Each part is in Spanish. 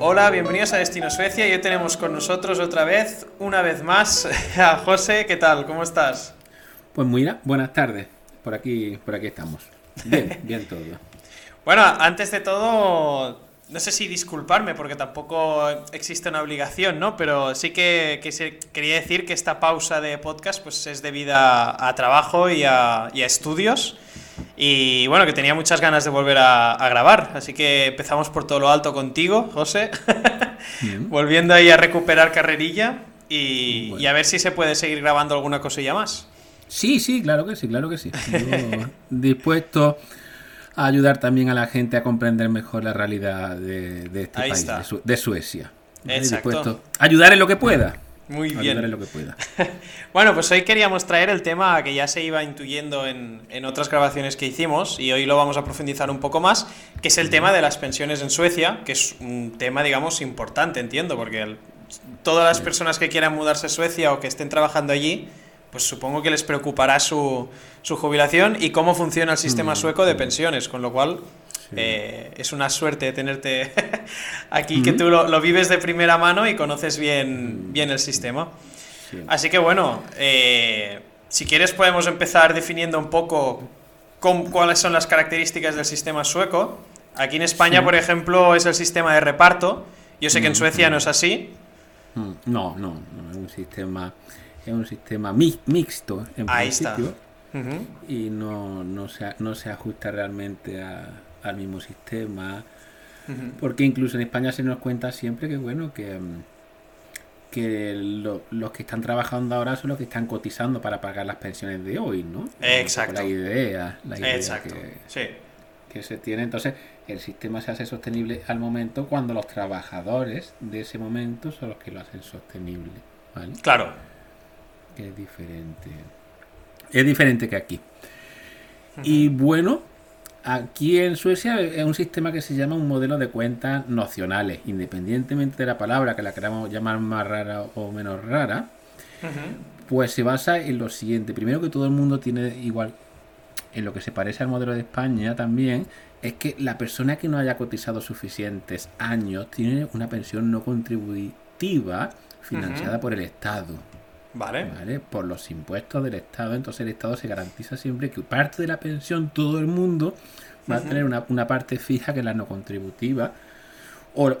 Hola, bienvenidos a Destino Suecia y hoy tenemos con nosotros otra vez, una vez más, a José. ¿Qué tal? ¿Cómo estás? Pues mira, buenas tardes. Por aquí, por aquí estamos. Bien, bien todo. Bueno, antes de todo, no sé si disculparme porque tampoco existe una obligación, ¿no? Pero sí que, que se- quería decir que esta pausa de podcast pues es debida a, trabajo y a, y a estudios. Y bueno, que tenía muchas ganas de volver a, a grabar. Así que empezamos por todo lo alto contigo, José. Volviendo ahí a recuperar carrerilla y, Bueno. y a ver si se puede seguir grabando alguna cosilla más. Sí, sí, claro que sí, claro que sí. Yo dispuesto a ayudar también a la gente a comprender mejor la realidad de, de este Ahí país, de, Su- de Suecia. ayudar en lo que pueda. Muy bien. lo que pueda. Bueno, pues hoy queríamos traer el tema que ya se iba intuyendo en, en otras grabaciones que hicimos y hoy lo vamos a profundizar un poco más, que es el tema de las pensiones en Suecia, que es un tema, digamos, importante, entiendo, porque el- todas las personas que quieran mudarse a Suecia o que estén trabajando allí, pues supongo que les preocupará su, su jubilación y cómo funciona el sistema sueco de pensiones, con lo cual eh, es una suerte tenerte aquí, que tú lo, lo vives de primera mano y conoces bien, bien el sistema. Sí. Así que bueno, eh, si quieres podemos empezar definiendo un poco cuáles son las características del sistema sueco. Aquí en España, Sí. por ejemplo, es el sistema de reparto. Yo sé que en Mm, Suecia mm. no es así. Mm, No, no, no, es un sistema, es un sistema mi- mixto en Ahí está. principio Ujú. y no, no, se, no se ajusta realmente a- al mismo sistema. Porque incluso en España se nos cuenta siempre que bueno que, mm, que lo- los que están trabajando ahora son los que están cotizando para pagar las pensiones de hoy, ¿no? Exacto. La idea, la idea Exacto. que, Sí. que se tiene. Entonces, el sistema se hace sostenible al momento cuando los trabajadores de ese momento son los que lo hacen sostenible, ¿vale? Claro. Que es diferente. Es diferente que aquí. Y bueno, aquí en Suecia es un sistema que se llama un modelo de cuentas nocionales, independientemente de la palabra que la queramos llamar más rara o menos rara, pues se basa en lo siguiente. Primero que todo el mundo tiene igual, en lo que se parece al modelo de España también, es que la persona que no haya cotizado suficientes años tiene una pensión no contributiva financiada por el Estado. Vale. ¿vale? Por los impuestos del Estado, entonces el Estado se garantiza siempre que parte de la pensión todo el mundo va a tener una, una parte fija que es la no contributiva o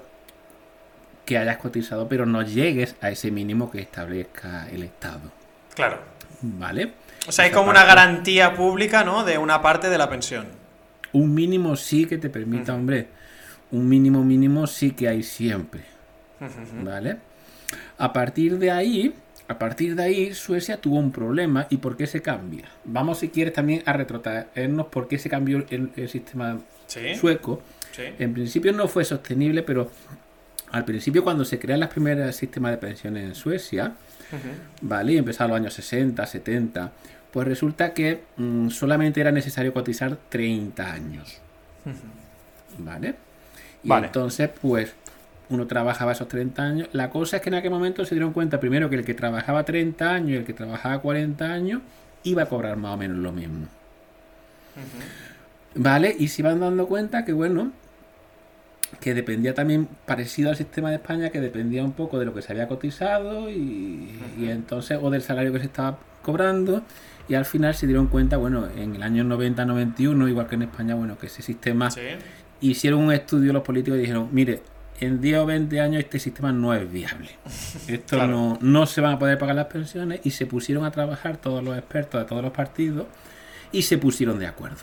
que hayas cotizado pero no llegues a ese mínimo que establezca el Estado, Claro. ¿vale? O sea, hay como una garantía pública, ¿no? De una parte de la pensión. Un mínimo sí que te permita, hombre, un mínimo mínimo sí que hay siempre. ¿vale? A partir de ahí, a partir de ahí, Suecia tuvo un problema y por qué se cambia. Vamos, si quieres, también a retrotraernos por qué se cambió el, el sistema Sí. sueco. Sí. En principio no fue sostenible, pero al principio cuando se crean las primeras sistemas de pensiones en Suecia. ¿vale? Y empezaron los años 60, 70, pues resulta que mm, solamente era necesario cotizar 30 años, ¿vale? Y Vale. entonces, pues, uno trabajaba esos 30 años. La cosa es que en aquel momento se dieron cuenta primero que el que trabajaba 30 años y el que trabajaba 40 años iba a cobrar más o menos lo mismo. ¿Vale? Y se iban dando cuenta que, bueno, que dependía también, parecido al sistema de España, que dependía un poco de lo que se había cotizado y, y entonces, o del salario que se estaba cobrando. Y al final se dieron cuenta, bueno, en el año 90-91, igual que en España, bueno, que ese sistema Sí. hicieron un estudio los políticos y dijeron, mire, en 10 o 20 años este sistema no es viable. Esto Claro. no, no se van a poder pagar las pensiones y se pusieron a trabajar todos los expertos de todos los partidos y se pusieron de acuerdo.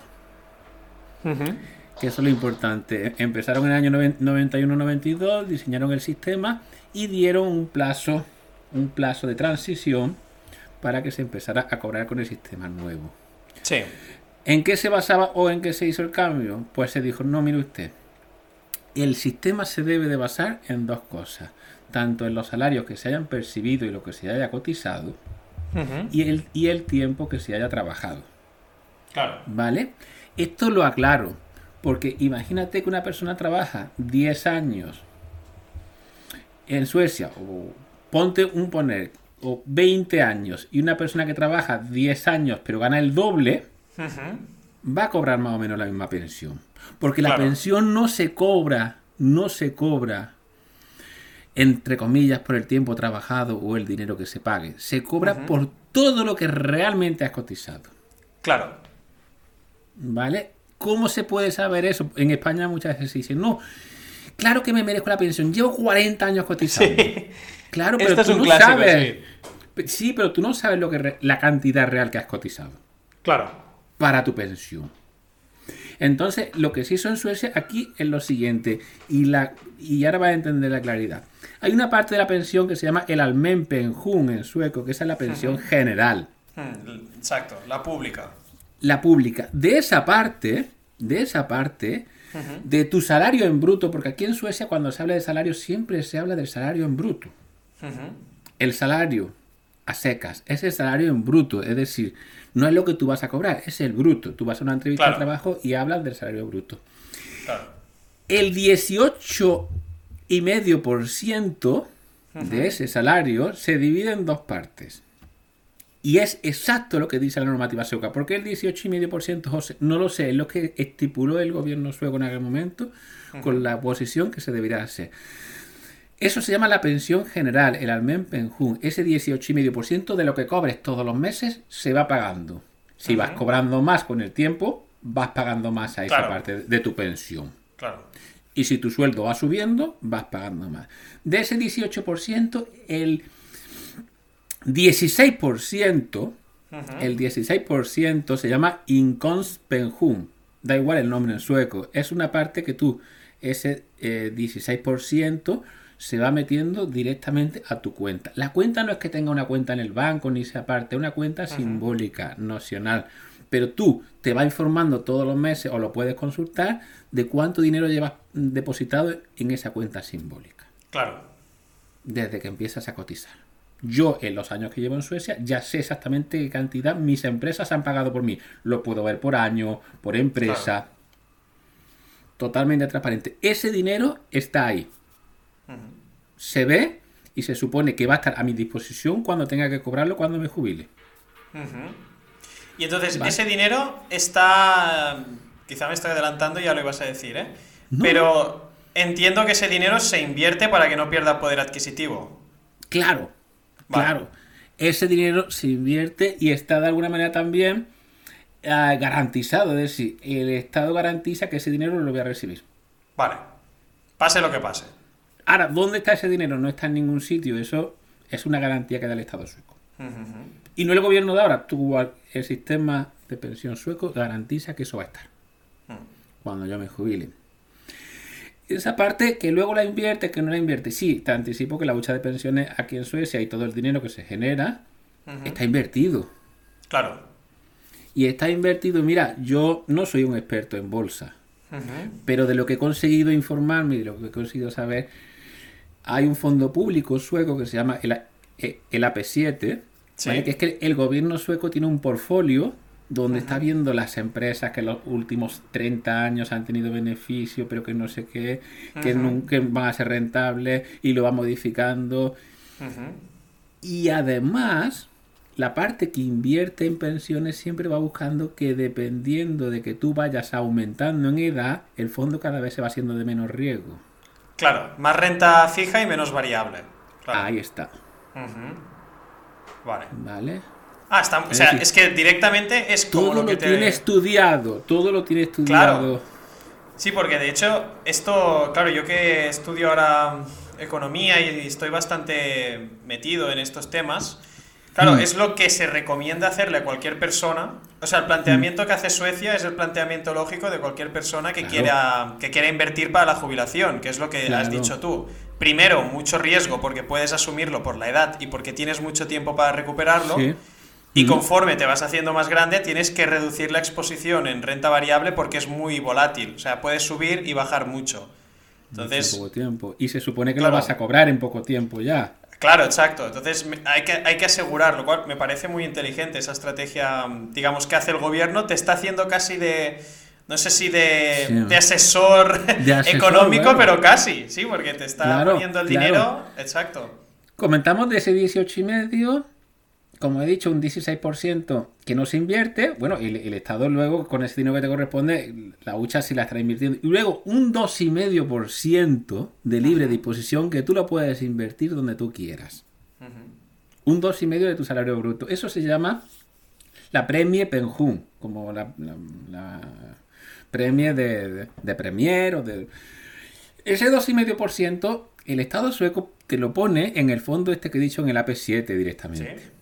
Que eso es lo importante. Empezaron en el año 91-92, diseñaron el sistema y dieron un plazo, un plazo de transición para que se empezara a cobrar con el sistema nuevo. Sí. ¿En qué se basaba o en qué se hizo el cambio? Pues se dijo, no, mire usted, el sistema se debe de basar en dos cosas, tanto en los salarios que se hayan percibido y lo que se haya cotizado, y el, y el tiempo que se haya trabajado. Claro. ¿Vale? Esto lo aclaro, porque imagínate que una persona trabaja 10 años en Suecia, o ponte un poner, o 20 años, y una persona que trabaja 10 años pero gana el doble, va a cobrar más o menos la misma pensión. Porque la Claro. pensión no se cobra, no se cobra entre comillas, por el tiempo trabajado o el dinero que se pague. Se cobra por todo lo que realmente has cotizado. Claro. ¿Vale? ¿Cómo se puede saber eso? En España muchas veces se dice, no, claro que me merezco la pensión, llevo 40 años cotizando. Sí. Claro, pero Este es tú un no clásico, sabes. sí. Sí, pero tú no sabes lo que la cantidad real que has cotizado Claro. para tu pensión. Entonces, lo que se hizo en Suecia aquí es lo siguiente, y, la, y ahora vas a entender la claridad. Hay una parte de la pensión que se llama el almen pension en sueco, que esa es la pensión general, Mm, Exacto, la pública. la pública. De esa parte, de esa parte, de tu salario en bruto, porque aquí en Suecia cuando se habla de salario siempre se habla del salario en bruto. El salario a secas es el salario en bruto, es decir, no es lo que tú vas a cobrar, es el bruto. Tú vas a una entrevista Claro. de trabajo y hablas del salario bruto. Claro. El 18,5% de ese salario se divide en dos partes. Y es exacto lo que dice la normativa sueca. ¿Por qué el 18,5%, José? No lo sé, es lo que estipuló el gobierno sueco en aquel momento con la posición que se debería hacer. Eso se llama la pensión general, el almen penjun. Ese 18,5% de lo que cobres todos los meses se va pagando. Si vas cobrando más con el tiempo, vas pagando más a esa Claro. parte de tu pensión. Claro. Y si tu sueldo va subiendo, vas pagando más. De ese 18%, el 16%, el 16% se llama inkomstpension. Da igual el nombre en sueco. Es una parte que tú, ese eh, 16%, se va metiendo directamente a tu cuenta. La cuenta no es que tenga una cuenta en el banco ni sea parte, una cuenta simbólica, nocional. Pero tú te vas informando todos los meses o lo puedes consultar de cuánto dinero llevas depositado en esa cuenta simbólica Claro. desde que empiezas a cotizar. Yo, en los años que llevo en Suecia, ya sé exactamente qué cantidad mis empresas han pagado por mí. Lo puedo ver por año, por empresa. Totalmente transparente. Ese dinero está ahí. Se ve y se supone que va a estar a mi disposición cuando tenga que cobrarlo cuando me jubile. Y entonces, Vale. ese dinero está. Quizá me estoy adelantando y ya lo ibas a decir, ¿eh? No. Pero entiendo que ese dinero se invierte para que no pierda poder adquisitivo. Claro, Vale. claro. Ese dinero se invierte y está de alguna manera también ah, garantizado. Es decir, el Estado garantiza que ese dinero lo voy a recibir. Vale. Pase lo que pase. Ahora, ¿dónde está ese dinero? No está en ningún sitio. Eso es una garantía que da el Estado sueco. Y no el gobierno de ahora. Tú, el sistema de pensión sueco garantiza que eso va a estar. Cuando yo me jubile. Esa parte que luego la invierte, que no la invierte. Sí, te anticipo que la lucha de pensiones aquí en Suecia y todo el dinero que se genera está invertido. Claro. Y está invertido, mira, yo no soy un experto en bolsa, pero de lo que he conseguido informarme y de lo que he conseguido saber, hay un fondo público sueco que se llama el, eh, el AP7, Sí. ¿vale? que es que el gobierno sueco tiene un portfolio donde está viendo las empresas que en los últimos 30 años han tenido beneficio, pero que no sé qué, que nunca van a ser rentables y lo va modificando. Y además, la parte que invierte en pensiones siempre va buscando que dependiendo de que tú vayas aumentando en edad, el fondo cada vez se va haciendo de menos riesgo. Claro. Más renta fija y menos variable. Claro. Ahí está. Vale. ¿vale? Ah, está, o sea, decir, es que directamente es como Todo lo lo que te... tiene estudiado, todo lo tiene estudiado. Sí, porque de hecho, esto, claro, yo que estudio ahora economía y estoy bastante metido en estos temas, claro, Mm. es lo que se recomienda hacerle a cualquier persona. O sea, el planteamiento que hace Suecia es el planteamiento lógico de cualquier persona que, Claro. quiera, que quiera invertir para la jubilación, que es lo que has dicho tú. Primero, mucho riesgo porque puedes asumirlo por la edad y porque tienes mucho tiempo para recuperarlo. Sí. Y Ujú. conforme te vas haciendo más grande, tienes que reducir la exposición en renta variable porque es muy volátil. O sea, puedes subir y bajar mucho. En Entonces, poco tiempo. Y se supone que Claro. lo vas a cobrar en poco tiempo ya. Claro, exacto. Entonces hay que, hay que asegurar, lo cual me parece muy inteligente esa estrategia, digamos, que hace el gobierno. Te está haciendo casi de, no sé si de, Sí. de asesor, De asesor, económico, pero casi, sí, porque te está Claro, poniendo el claro. dinero. Exacto. Comentamos de ese 18 y medio como he dicho, un 16% que no se invierte, bueno, el, el Estado luego con ese dinero que te corresponde, la hucha si la está invirtiendo. Y luego un 2,5% de libre disposición que tú lo puedes invertir donde tú quieras. Un 2,5% de tu salario bruto. Eso se llama la premie Penjun, como la, la, la premie de, de, de Premier o de... Ese 2,5% el Estado sueco te lo pone en el fondo este que he dicho en el AP7 directamente. Sí.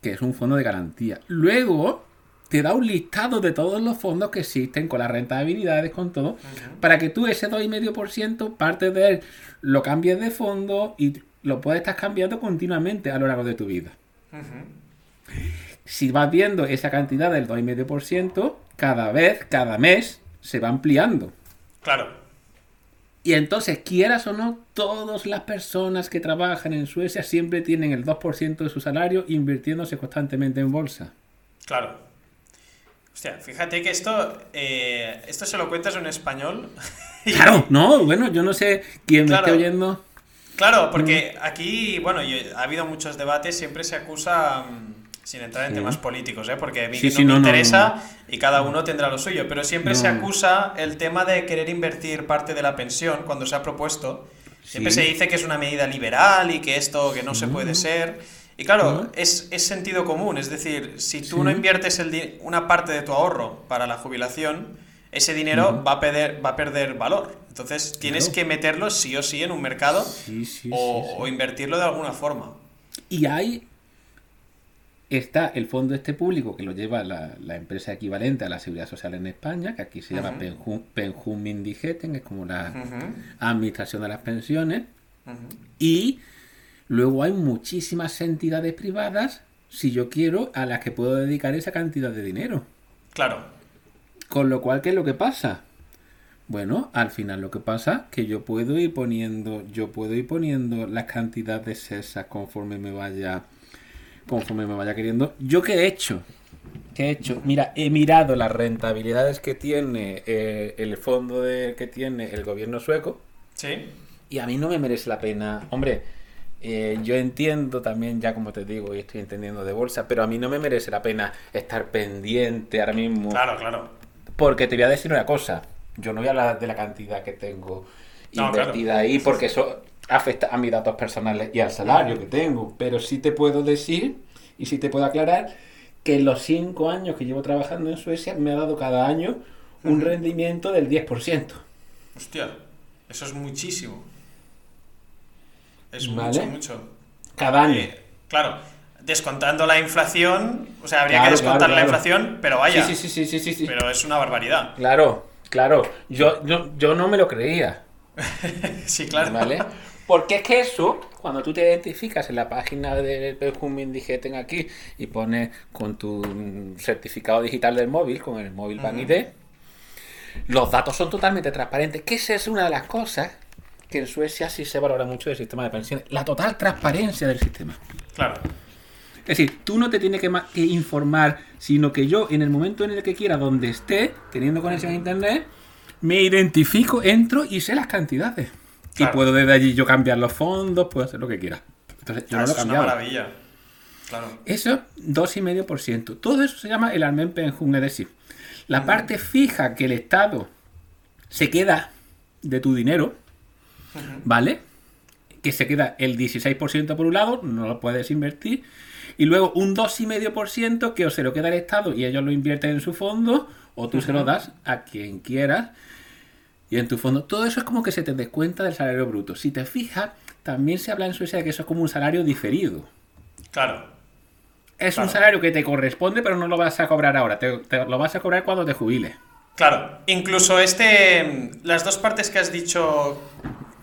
Que es un fondo de garantía. Luego te da un listado de todos los fondos que existen con las rentabilidades, con todo, para que tú ese 2,5% parte de él lo cambies de fondo y lo puedes estar cambiando continuamente a lo largo de tu vida. Si vas viendo esa cantidad del 2,5%, cada vez, cada mes, se va ampliando. Claro. Y entonces, quieras o no, todas las personas que trabajan en Suecia siempre tienen el 2% de su salario invirtiéndose constantemente en bolsa. Claro. Hostia, fíjate que esto, eh, esto se lo cuentas en español. Claro, no, bueno, yo no sé quién Claro. me esté oyendo. Claro, porque aquí, bueno, ha habido muchos debates, siempre se acusa, mm, sin entrar en Sí. temas políticos, ¿eh? porque a mí Sí, no sí, me no, no, interesa y cada uno tendrá lo suyo, pero siempre se acusa el tema de querer invertir parte de la pensión cuando se ha propuesto. Siempre se dice que es una medida liberal y que esto que no se puede ser. Y claro, es, es sentido común, es decir, si tú no inviertes el una parte de tu ahorro para la jubilación, ese dinero va, a perder, va a perder valor. Entonces tienes Claro. que meterlo sí o sí en un mercado Sí, sí, o, sí, o invertirlo de alguna forma. Y ahí está el fondo este público que lo lleva la, la empresa equivalente a la seguridad social en España, que aquí se llama Ujú. Penjum, Indigeten, es como la administración de las pensiones. Y luego hay muchísimas entidades privadas, si yo quiero, a las que puedo dedicar esa cantidad de dinero. Claro, Con lo cual, ¿qué es lo que pasa? Bueno, al final lo que pasa que yo puedo ir poniendo, yo puedo ir poniendo las cantidades esas conforme me vaya, conforme me vaya queriendo. ¿Yo qué he hecho? ¿Qué he hecho? Mira, he mirado las rentabilidades que tiene eh, el fondo de, que tiene el gobierno sueco sí, y a mí no me merece la pena. Hombre, eh, yo entiendo también, ya como te digo, y estoy entendiendo de bolsa, pero a mí no me merece la pena estar pendiente ahora mismo. claro, claro. Porque te voy a decir una cosa. Yo no voy a hablar de la cantidad que tengo No, invertida ahí, porque eso afecta a mis datos personales y al salario que tengo. Pero sí te puedo decir y sí te puedo aclarar que en los cinco años que llevo trabajando en Suecia me ha dado cada año un rendimiento del 10%. Hostia, eso es muchísimo. Es Vale. mucho, mucho. Cada año. Eh, claro, descontando la inflación, o sea, habría Claro, que descontar claro, la claro. inflación, pero vaya, Sí, sí, sí, sí, sí, sí. pero es una barbaridad. Claro, claro. Yo, yo, yo no me lo creía. Sí, claro. ¿Vale? Porque es que eso, cuando tú te identificas en la página del Perfume Indigeten aquí y pones con tu mm, certificado digital del móvil, con el móvil ID, los datos son totalmente transparentes. Que esa es una de las cosas que en Suecia sí se valora mucho del sistema de pensiones. La total transparencia del sistema. Claro. Es decir, tú no te tienes que informar, sino que yo, en el momento en el que quiera, donde esté, teniendo conexión a internet, me identifico, entro y sé las cantidades. Claro. Y puedo desde allí yo cambiar los fondos, puedo hacer lo que quiera. Entonces, yo Ah, no lo he eso es una maravilla. Claro. Eso, 2,5%. Todo eso se llama el Almen Penjum, es decir, Mm. la parte fija que el Estado se queda de tu dinero, ¿vale? Que se queda el 16% por un lado, no lo puedes invertir, y luego un 2,5% que o se lo queda el Estado y ellos lo invierten en su fondo, o tú se lo das a quien quieras y en tu fondo. Todo eso es como que se te descuenta del salario bruto. Si te fijas, también se habla en Suecia de que eso es como un salario diferido. Claro. Es Claro. un salario que te corresponde, pero no lo vas a cobrar ahora. Te, te lo vas a cobrar cuando te jubiles. Claro. Incluso este. Las dos partes que has dicho.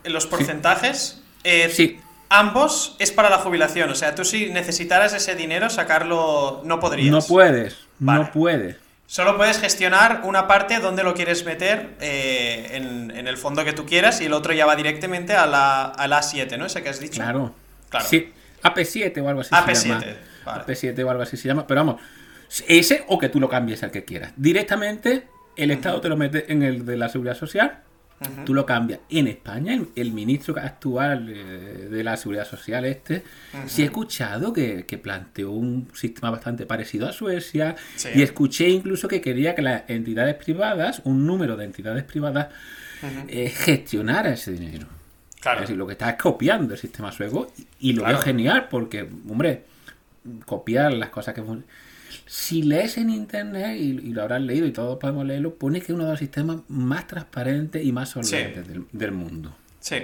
Los porcentajes. eh, Sí. Ambos es para la jubilación. O sea, tú si necesitaras ese dinero, sacarlo. No podrías. No puedes. Vale. No puedes. Solo puedes gestionar una parte donde lo quieres meter eh, en, en el fondo que tú quieras y el otro ya va directamente a la, a la A7, ¿no? Ese que has dicho. Claro. Claro. Sí. AP7 o algo así AP7, se llama. vale. AP7 o algo así se llama. Pero vamos, ese o que tú lo cambies al que quieras. Directamente, el Estado te lo mete en el de la seguridad social tú lo cambias. En España, el, el ministro actual eh, de la Seguridad Social, este, sí he escuchado que, que planteó un sistema bastante parecido a Suecia Sí. y escuché incluso que quería que las entidades privadas, un número de entidades privadas, eh, gestionara ese dinero. Claro. Es decir, lo que está es copiando el sistema sueco y, y lo Claro. veo genial porque, hombre, copiar las cosas que... Si lees en internet, y, y lo habrás leído y todos podemos leerlo, pone que es uno de los sistemas más transparentes y más solventes del, del mundo. Sí.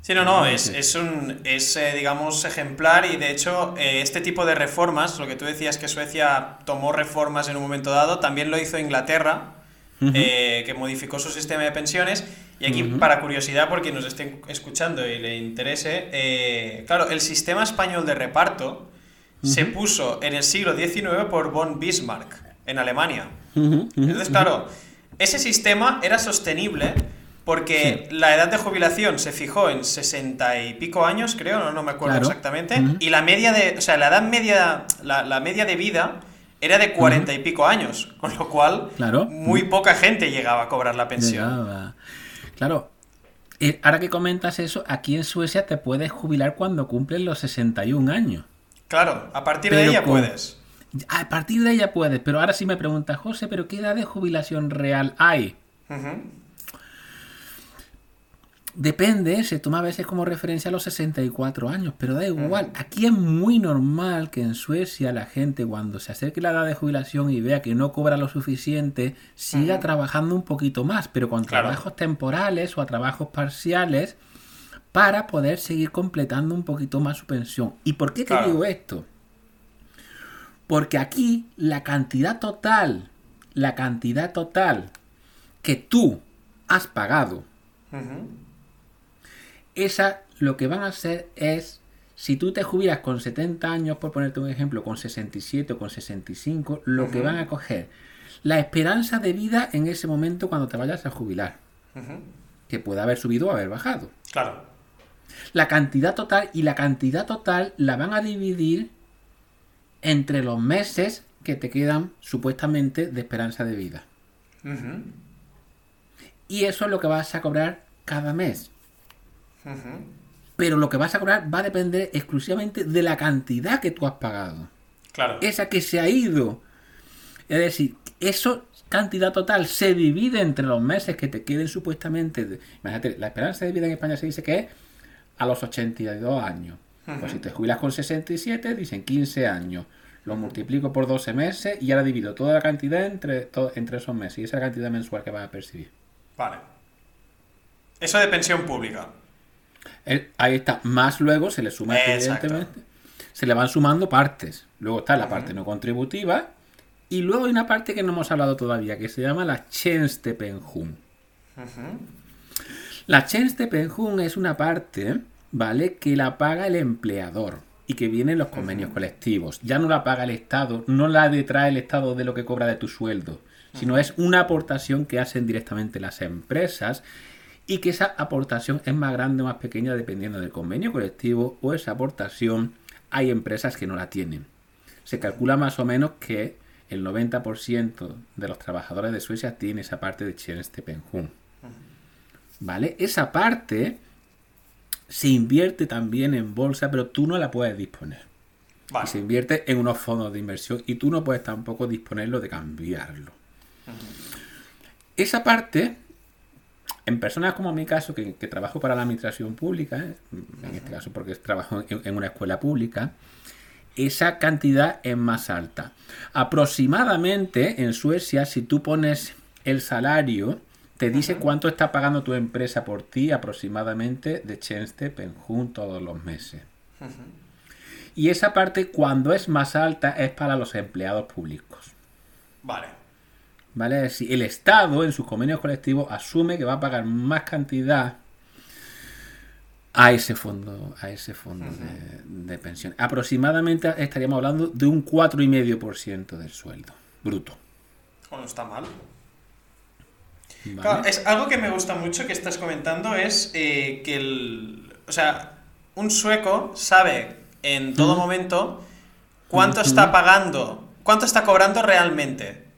Sí, no, no, es, es un, es, eh, digamos, ejemplar y de hecho eh, este tipo de reformas, lo que tú decías que Suecia tomó reformas en un momento dado, también lo hizo Inglaterra, eh, que modificó su sistema de pensiones. Y aquí, para curiosidad, porque nos estén escuchando y le interese, eh, claro, el sistema español de reparto se puso en el siglo XIX por von Bismarck, en Alemania. Entonces, claro, ese sistema era sostenible porque la edad de jubilación se fijó en 60 y pico años, creo, no, no me acuerdo Claro. exactamente, y la media de, o sea, la edad media, la, la media de vida era de 40 y pico años, con lo cual Claro. muy poca gente llegaba a cobrar la pensión. Llegaba. Claro, eh, ahora que comentas eso, aquí en Suecia te puedes jubilar cuando cumplen los 61 años. Claro, a partir de ella con- puedes. A partir de ella puedes, pero ahora sí me preguntas, José, ¿pero qué edad de jubilación real hay? Depende, se toma a veces como referencia a los 64 años, pero da igual. Aquí es muy normal que en Suecia la gente cuando se acerque la edad de jubilación y vea que no cobra lo suficiente, siga trabajando un poquito más, pero con Claro. trabajos temporales o a trabajos parciales para poder seguir completando un poquito más su pensión. ¿Y por qué te Claro. digo esto? Porque aquí la cantidad total, la cantidad total que tú has pagado esa lo que van a hacer es, si tú te jubilas con 70 años, por ponerte un ejemplo, con 67 o con 65, lo que Ujú. van a coger, la esperanza de vida en ese momento cuando te vayas a jubilar, que puede haber subido o haber bajado. Claro. La cantidad total y la cantidad total la van a dividir entre los meses que te quedan supuestamente de esperanza de vida. Y eso es lo que vas a cobrar cada mes. Pero lo que vas a cobrar va a depender exclusivamente de la cantidad que tú has pagado. Claro. Esa que se ha ido. Es decir, eso cantidad total se divide entre los meses que te queden supuestamente. de- imagínate, la esperanza de vida en España se dice que es a los 82 años. Pues si te jubilas con 67, dicen 15 años. Lo multiplico por 12 meses y ahora divido toda la cantidad entre, to- entre esos meses. Y esa cantidad mensual que vas a percibir. Vale. Eso de pensión pública. Eh, Ahí está. Más luego se le suma, Exacto. evidentemente, se le van sumando partes. Luego está la parte no contributiva. Y luego hay una parte que no hemos hablado todavía, que se llama la Tjänstepension. Ujú. La Tjänstepension es una parte, ¿vale? Que la paga el empleador y que viene en los convenios colectivos. Ya no la paga el Estado, no la detrae el Estado de lo que cobra de tu sueldo, sino es una aportación que hacen directamente las empresas y que esa aportación es más grande o más pequeña dependiendo del convenio colectivo o esa aportación hay empresas que no la tienen. Se calcula más o menos que el 90% de los trabajadores de Suecia tiene esa parte de Tjänstepension. ¿Vale? Esa parte se invierte también en bolsa, pero tú no la puedes disponer. Vale. Y se invierte en unos fondos de inversión y tú no puedes tampoco disponerlo de cambiarlo. Esa parte, en personas como mi caso, que, que trabajo para la administración pública, ¿eh? en este caso porque trabajo en, en una escuela pública, esa cantidad es más alta. Aproximadamente en Suecia, si tú pones el salario, te dice cuánto está pagando tu empresa por ti aproximadamente de Tjänstepension todos los meses. Y esa parte, cuando es más alta, es para los empleados públicos. Vale. ¿Vale? Es decir, el Estado en sus convenios colectivos asume que va a pagar más cantidad a ese fondo, a ese fondo de, de pensión. Aproximadamente estaríamos hablando de un 4,5% del sueldo bruto. Bueno, está mal. ¿Vale? Claro, es algo que me gusta mucho que estás comentando es eh, que el. O sea, un sueco sabe en todo momento cuánto está pagando, cuánto está cobrando realmente.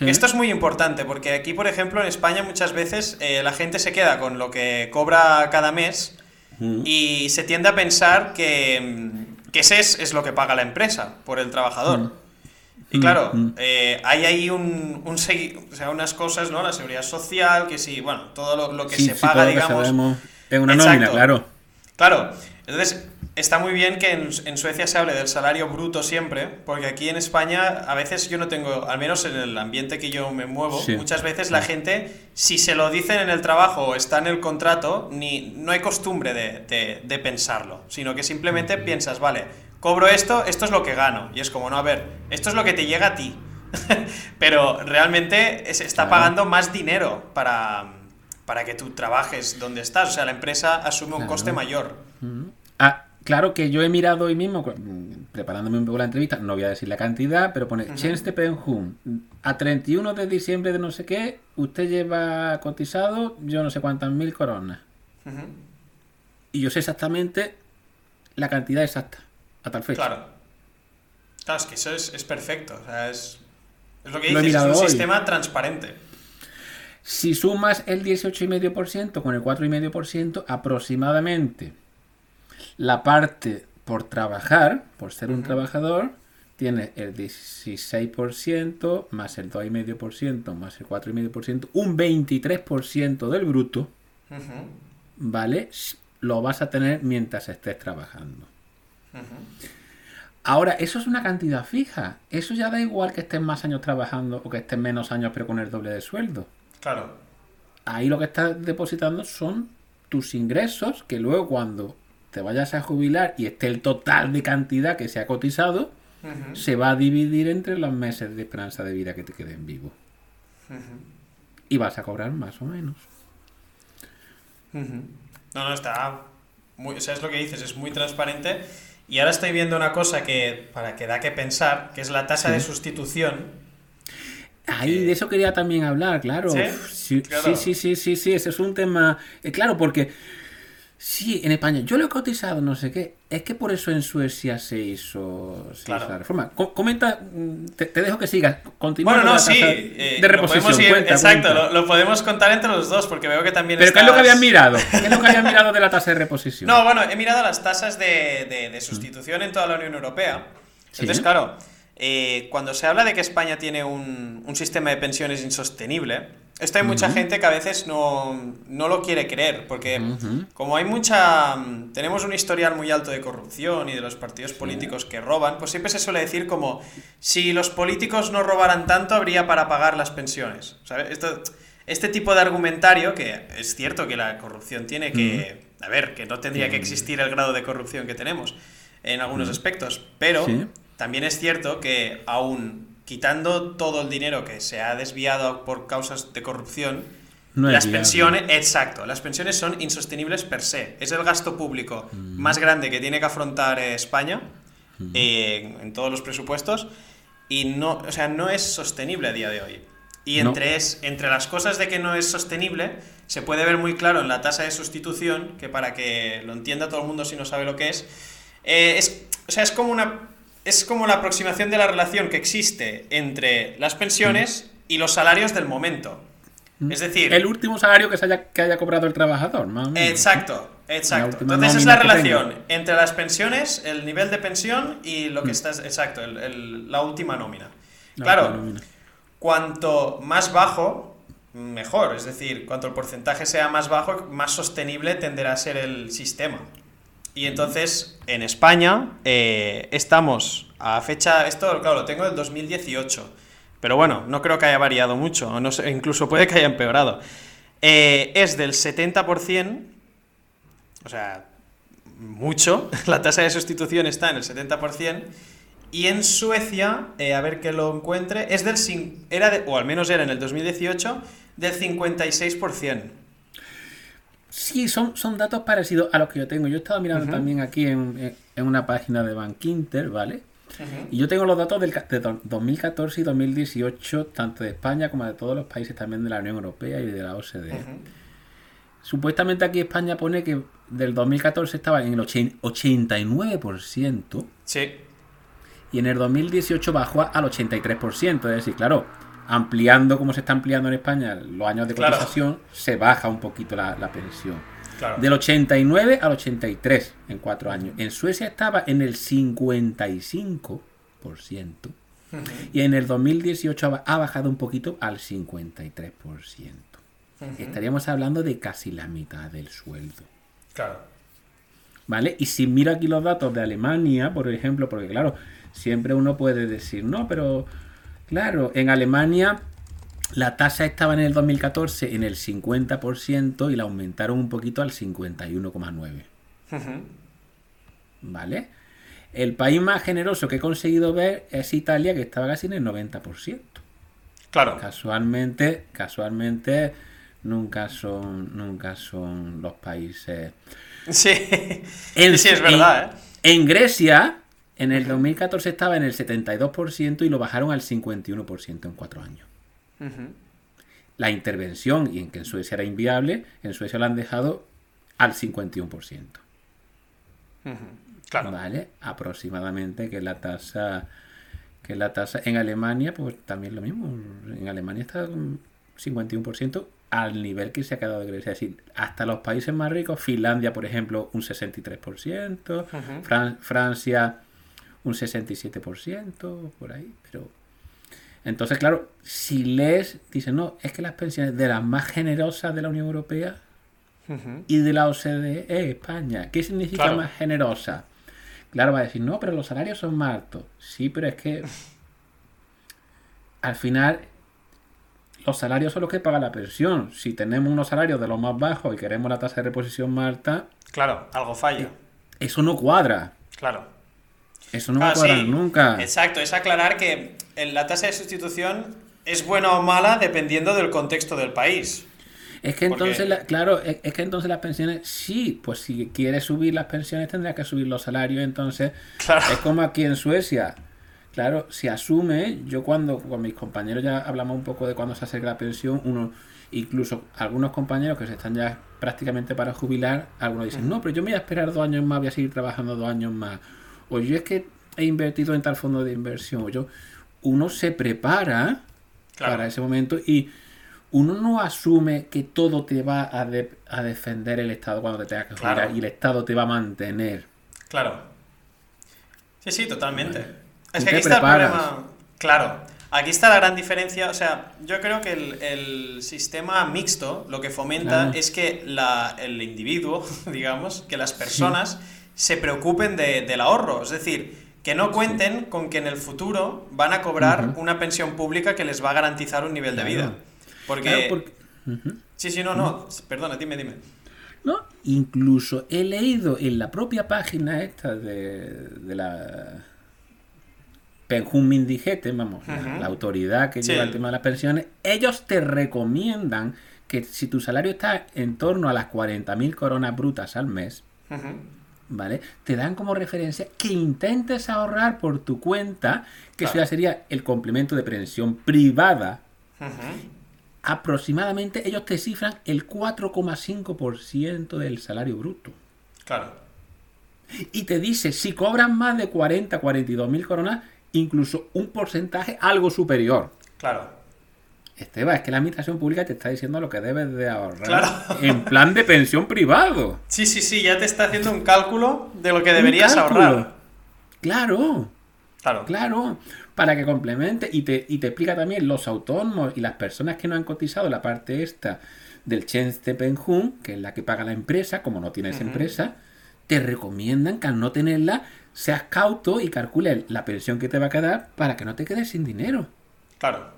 Esto es muy importante porque aquí, por ejemplo, en España muchas veces eh, la gente se queda con lo que cobra cada mes y se tiende a pensar que, que ese es, lo que paga la empresa por el trabajador. Y claro, eh, hay ahí un, un o sea, unas cosas, ¿no? La seguridad social, que sí, bueno, todo lo, que se paga, digamos. en una nómina, claro. Claro, entonces está muy bien que en, Suecia se hable del salario bruto siempre, porque aquí en España a veces yo no tengo, al menos en el ambiente que yo me muevo, muchas veces la gente, si se lo dicen en el trabajo o está en el contrato, ni, no hay costumbre de, de, pensarlo, sino que simplemente piensas, vale, cobro esto, esto es lo que gano. Y es como, no, a ver, esto es lo que te llega a ti. Pero realmente se está pagando más dinero para, para que tú trabajes donde estás. O sea, la empresa asume un coste mayor. Ah, Claro que yo he mirado hoy mismo, preparándome un poco la entrevista, no voy a decir la cantidad, pero pone uh a 31 de diciembre de no sé qué, usted lleva cotizado yo no sé cuántas mil coronas. Y yo sé exactamente la cantidad exacta, a tal fecha. Claro. Claro, es que eso es, perfecto. O sea, es, lo que dices, es un sistema transparente. Si sumas el 18,5% con el 4,5%, aproximadamente la parte por trabajar, por ser un trabajador, tiene el 16% más el 2,5% más el 4,5%, un 23% del bruto, ¿vale? Lo vas a tener mientras estés trabajando. Ahora, eso es una cantidad fija. Eso ya da igual que estés más años trabajando o que estés menos años pero con el doble de sueldo. Claro. Ahí lo que estás depositando son tus ingresos que luego cuando te vayas a jubilar y esté el total de cantidad que se ha cotizado, se va a dividir entre los meses de esperanza de vida que te queden vivo. Y vas a cobrar más o menos. No, no, está muy, o sea, es lo que dices, es muy transparente. Y ahora estoy viendo una cosa que, para que da que pensar, que es la tasa de sustitución. Ahí, de eso quería también hablar, claro. ¿Sí? Sí, sí, sí, sí, ese es un tema. Eh, claro, porque Sí, en España. Yo lo he cotizado, no sé qué. Es que por eso en Suecia se hizo, la reforma. comenta, mm, te, dejo que sigas. Continúa bueno, no, sí. Eh, de reposición. exacto, Lo, podemos contar entre los dos porque veo que también. Pero ¿qué es lo que habían mirado? ¿Qué es lo que habían mirado de la tasa de reposición? No, bueno, he mirado las tasas de, de, sustitución en toda la Unión Europea. Entonces, claro, eh, cuando se habla de que España tiene un, un sistema de pensiones insostenible esto hay mucha gente que a veces no, lo quiere creer, porque como hay mucha... tenemos un historial muy alto de corrupción y de los partidos políticos que roban, pues siempre se suele decir como, si los políticos no robaran tanto, habría para pagar las pensiones. Esto, este tipo de argumentario, que es cierto que la corrupción tiene que... A ver, que no tendría que existir el grado de corrupción que tenemos en algunos aspectos, pero también es cierto que aún quitando todo el dinero que se ha desviado por causas de corrupción, las pensiones, exacto, las pensiones son insostenibles per se. Es el gasto público mm. más grande que tiene que afrontar España mm. eh, en todos los presupuestos y no, o sea, no es sostenible a día de hoy. Y entre, es, entre las cosas de que no es sostenible, se puede ver muy claro en la tasa de sustitución, que para que lo entienda todo el mundo si no sabe lo que es, eh, es o sea, es como una es como la aproximación de la relación que existe entre las pensiones y los salarios del momento. Es decir... El último salario que, se haya, que haya cobrado el trabajador, más Exacto, exacto. Entonces es la relación entre las pensiones, el nivel de pensión y lo que está... Exacto, la última nómina. claro, cuanto más bajo, mejor. Es decir, cuanto el porcentaje sea más bajo, más sostenible tenderá a ser el sistema. Y entonces, en España, eh, estamos a fecha, esto claro, lo tengo del 2018, pero bueno, no creo que haya variado mucho, no sé, incluso puede que haya empeorado. Eh, es del 70%, o sea, mucho, la tasa de sustitución está en el 70%, y en Suecia, eh, a ver que lo encuentre, es del, era de, o al menos era en el 2018, del 56%. Sí, son, son datos parecidos a los que yo tengo. Yo estaba mirando también aquí en, una página de Bank Inter, ¿vale? Y yo tengo los datos del, de 2014 y 2018, tanto de España como de todos los países también de la Unión Europea y de la OCDE. Supuestamente aquí España pone que del 2014 estaba en el 89%. Sí. Y en el 2018 bajó al 83%. Es decir, claro, ampliando como se está ampliando en España los años de Claro. cotización, se baja un poquito la, la pensión. Claro. Del 89 al 83 en cuatro años. En Suecia estaba en el 55% Ujú. y en el 2018 ha- bajado un poquito al 53%. Ujú. Estaríamos hablando de casi la mitad del sueldo. Claro. ¿Vale? Y si miro aquí los datos de Alemania, por ejemplo, porque claro, siempre uno puede decir, no, pero claro, en Alemania la tasa estaba en el 2014 en el 50% y la aumentaron un poquito al 51,9%. Ujú. ¿Vale? El país más generoso que he conseguido ver es Italia, que estaba casi en el 90%. Claro. Casualmente, casualmente, nunca son, nunca son los países. Sí. En- sí, sí, es verdad, ¿eh? En Grecia, en el 2014 estaba en el 72% y lo bajaron al 51% en cuatro años. La intervención, y en que en Suecia era inviable, en Suecia lo han dejado al 51%. Ujú. Claro. ¿Vale? Aproximadamente, que la tasa. Que la tasa. En Alemania, pues también lo mismo. En Alemania está un 51% al nivel que se ha quedado de Grecia. Es decir, hasta los países más ricos, Finlandia, por ejemplo, un 63%, Ujú. Fran- Francia, un 67%, por ahí, pero. Entonces, claro, si lees, dice, no, es que las pensiones de las más generosas de la Unión Europea y de la OCDE, eh, España. ¿Qué significa Claro. más generosa? Claro, va a decir, no, pero los salarios son más altos. Sí, pero es que al final los salarios son los que pagan la pensión. Si tenemos unos salarios de los más bajos y queremos la tasa de reposición más alta, Claro, algo falla. eso no cuadra. Claro. Eso no Ah, va a cuadrar sí. nunca. Exacto, es aclarar que la tasa de sustitución es buena o mala dependiendo del contexto del país. Es que Porque- entonces, la- claro, es, es que entonces las pensiones, sí, pues si quieres subir las pensiones tendrás que subir los salarios, entonces Claro. es como aquí en Suecia. Claro, se asume, yo cuando con mis compañeros ya hablamos un poco de cuándo se acerca la pensión, uno, incluso algunos compañeros que se están ya prácticamente para jubilar, algunos dicen, no, pero yo me voy a esperar dos años más, voy a seguir trabajando dos años más. O yo es que he invertido en tal fondo de inversión, o yo, uno se prepara Claro. para ese momento y uno no asume que todo te va a, de- a defender el Estado cuando te tengas que jubilar Claro. y el Estado te va a mantener. Claro. Sí, sí, totalmente. Es que aquí está el problema. Claro. Aquí está la gran diferencia. O sea, yo creo que el, el sistema mixto lo que fomenta Claro. es que la, el individuo, digamos, que las personas se preocupen de- del ahorro. Es decir, que no cuenten con que en el futuro van a cobrar una pensión pública que les va a garantizar un nivel Claro. de vida. Porque... Claro, porque- Ujú. Sí, sí, no, no. Perdona, dime, dime. ¿no? Incluso he leído en la propia página esta de, de la Penjum Mindigete, vamos, la- autoridad que Sí. lleva el tema de las pensiones, ellos te recomiendan que si tu salario está en torno a las 40.000 coronas brutas al mes. ¿Vale? Te dan como referencia que intentes ahorrar por tu cuenta, que eso ya sería el complemento de pensión privada. Aproximadamente ellos te cifran el 4,5% del salario bruto. Claro. Y te dice, si cobras más de 40, 42 mil coronas, incluso un porcentaje algo superior. Claro. Esteban, es que la administración pública te está diciendo lo que debes de ahorrar Claro. en plan de pensión privado. Sí, sí, sí, ya te está haciendo un cálculo de lo que deberías ahorrar. Claro, Claro. claro. Para que complemente y te, y te explica también los autónomos y las personas que no han cotizado la parte esta del Chenste Penjun, que es la que paga la empresa, como no tienes empresa, te recomiendan que al no tenerla seas cauto y calcules la pensión que te va a quedar para que no te quedes sin dinero. Claro.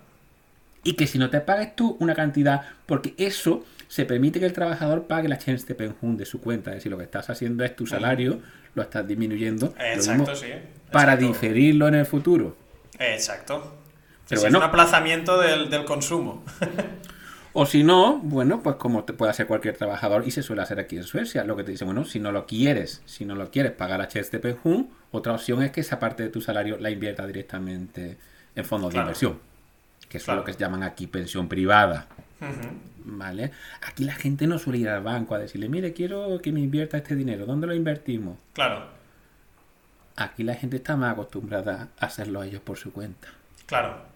Y que si no te pagues tú una cantidad, porque eso se permite que el trabajador pague la Penjun de su cuenta. Es decir, lo que estás haciendo es tu salario, lo estás disminuyendo. Exacto, mismo sí. Para diferirlo en el futuro. Exacto. Pero sí, bueno. Es un aplazamiento del, del consumo. O si no, bueno, pues como te puede hacer cualquier trabajador y se suele hacer aquí en Suecia, lo que te dice, bueno, si no lo quieres, si no lo quieres pagar a Cheste Penjun, otra opción es que esa parte de tu salario la invierta directamente en fondos Claro. de inversión, que es Claro. lo que se llaman aquí pensión privada. ¿vale? Aquí la gente no suele ir al banco a decirle, mire, quiero que me invierta este dinero, ¿dónde lo invertimos? Claro, Aquí la gente está más acostumbrada a hacerlo ellos por su cuenta. claro.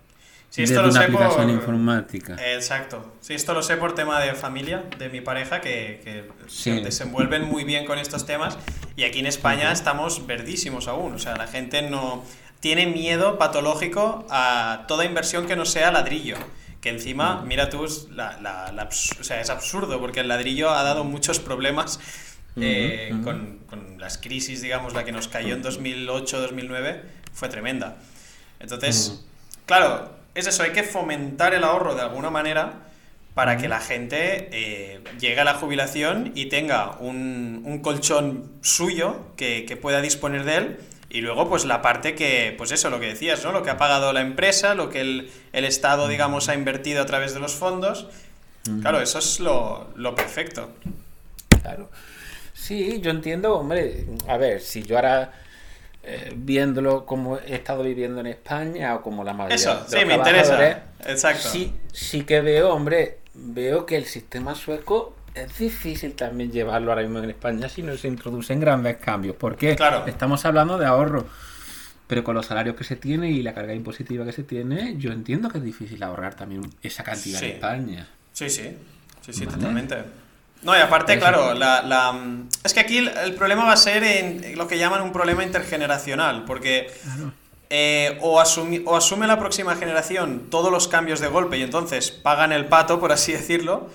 Desde esto lo una sé aplicación por... informática. Exacto. Sí, esto lo sé por tema de familia, de mi pareja, que, que Sí. se desenvuelven muy bien con estos temas. Y aquí en España estamos verdísimos aún. O sea, la gente no tiene miedo patológico a toda inversión que no sea ladrillo. Que encima, mira tú, es la- la- la abs- o sea, es absurdo, porque el ladrillo ha dado muchos problemas eh, con, con las crisis, digamos, la que nos cayó en 2008-2009, fue tremenda. Entonces, claro, es eso, hay que fomentar el ahorro de alguna manera para que la gente eh, llegue a la jubilación y tenga un, un colchón suyo que, que pueda disponer de él y luego pues la parte que, pues eso, lo que decías, ¿no? Lo que ha pagado la empresa, lo que el, el Estado, digamos, ha invertido a través de los fondos. Claro, eso es lo, lo perfecto. Claro. Sí, yo entiendo, hombre, a ver, si yo ahora eh, viéndolo como he estado viviendo en España o como la mayoría Eso, de sí, los me interesa. Exacto. Sí, sí que veo, hombre, veo que el sistema sueco es difícil también llevarlo ahora mismo en España si no se introducen grandes cambios. Porque Claro. estamos hablando de ahorro. Pero con los salarios que se tiene y la carga impositiva que se tiene, yo entiendo que es difícil ahorrar también esa cantidad Sí. en España. Sí, sí, sí, sí, Vale. totalmente. No, y aparte, claro, la, la- es que aquí el, el problema va a ser en lo que llaman un problema intergeneracional, porque Claro. eh, o, asumi- o asume la próxima generación todos los cambios de golpe y entonces pagan el pato, por así decirlo,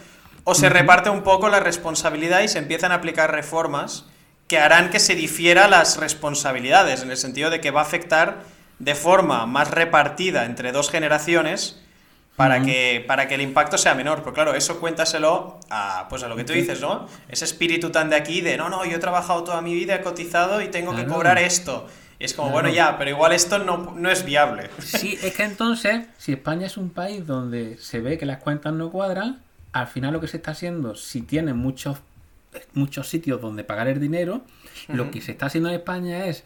o se reparte un poco la responsabilidad y se empiezan a aplicar reformas que harán que se difiera las responsabilidades, en el sentido de que va a afectar de forma más repartida entre dos generaciones para, que, para que el impacto sea menor. Pero claro, eso cuéntaselo a, pues a lo que tú dices, ¿no? Ese espíritu tan de aquí de, no, no, yo he trabajado toda mi vida, he cotizado y tengo que Claro. cobrar esto. Y es como, Claro. bueno, ya, pero igual esto no, no es viable. Sí, es que entonces, si España es un país donde se ve que las cuentas no cuadran, al final lo que se está haciendo, si tiene muchos, muchos sitios donde pagar el dinero, lo que se está haciendo en España es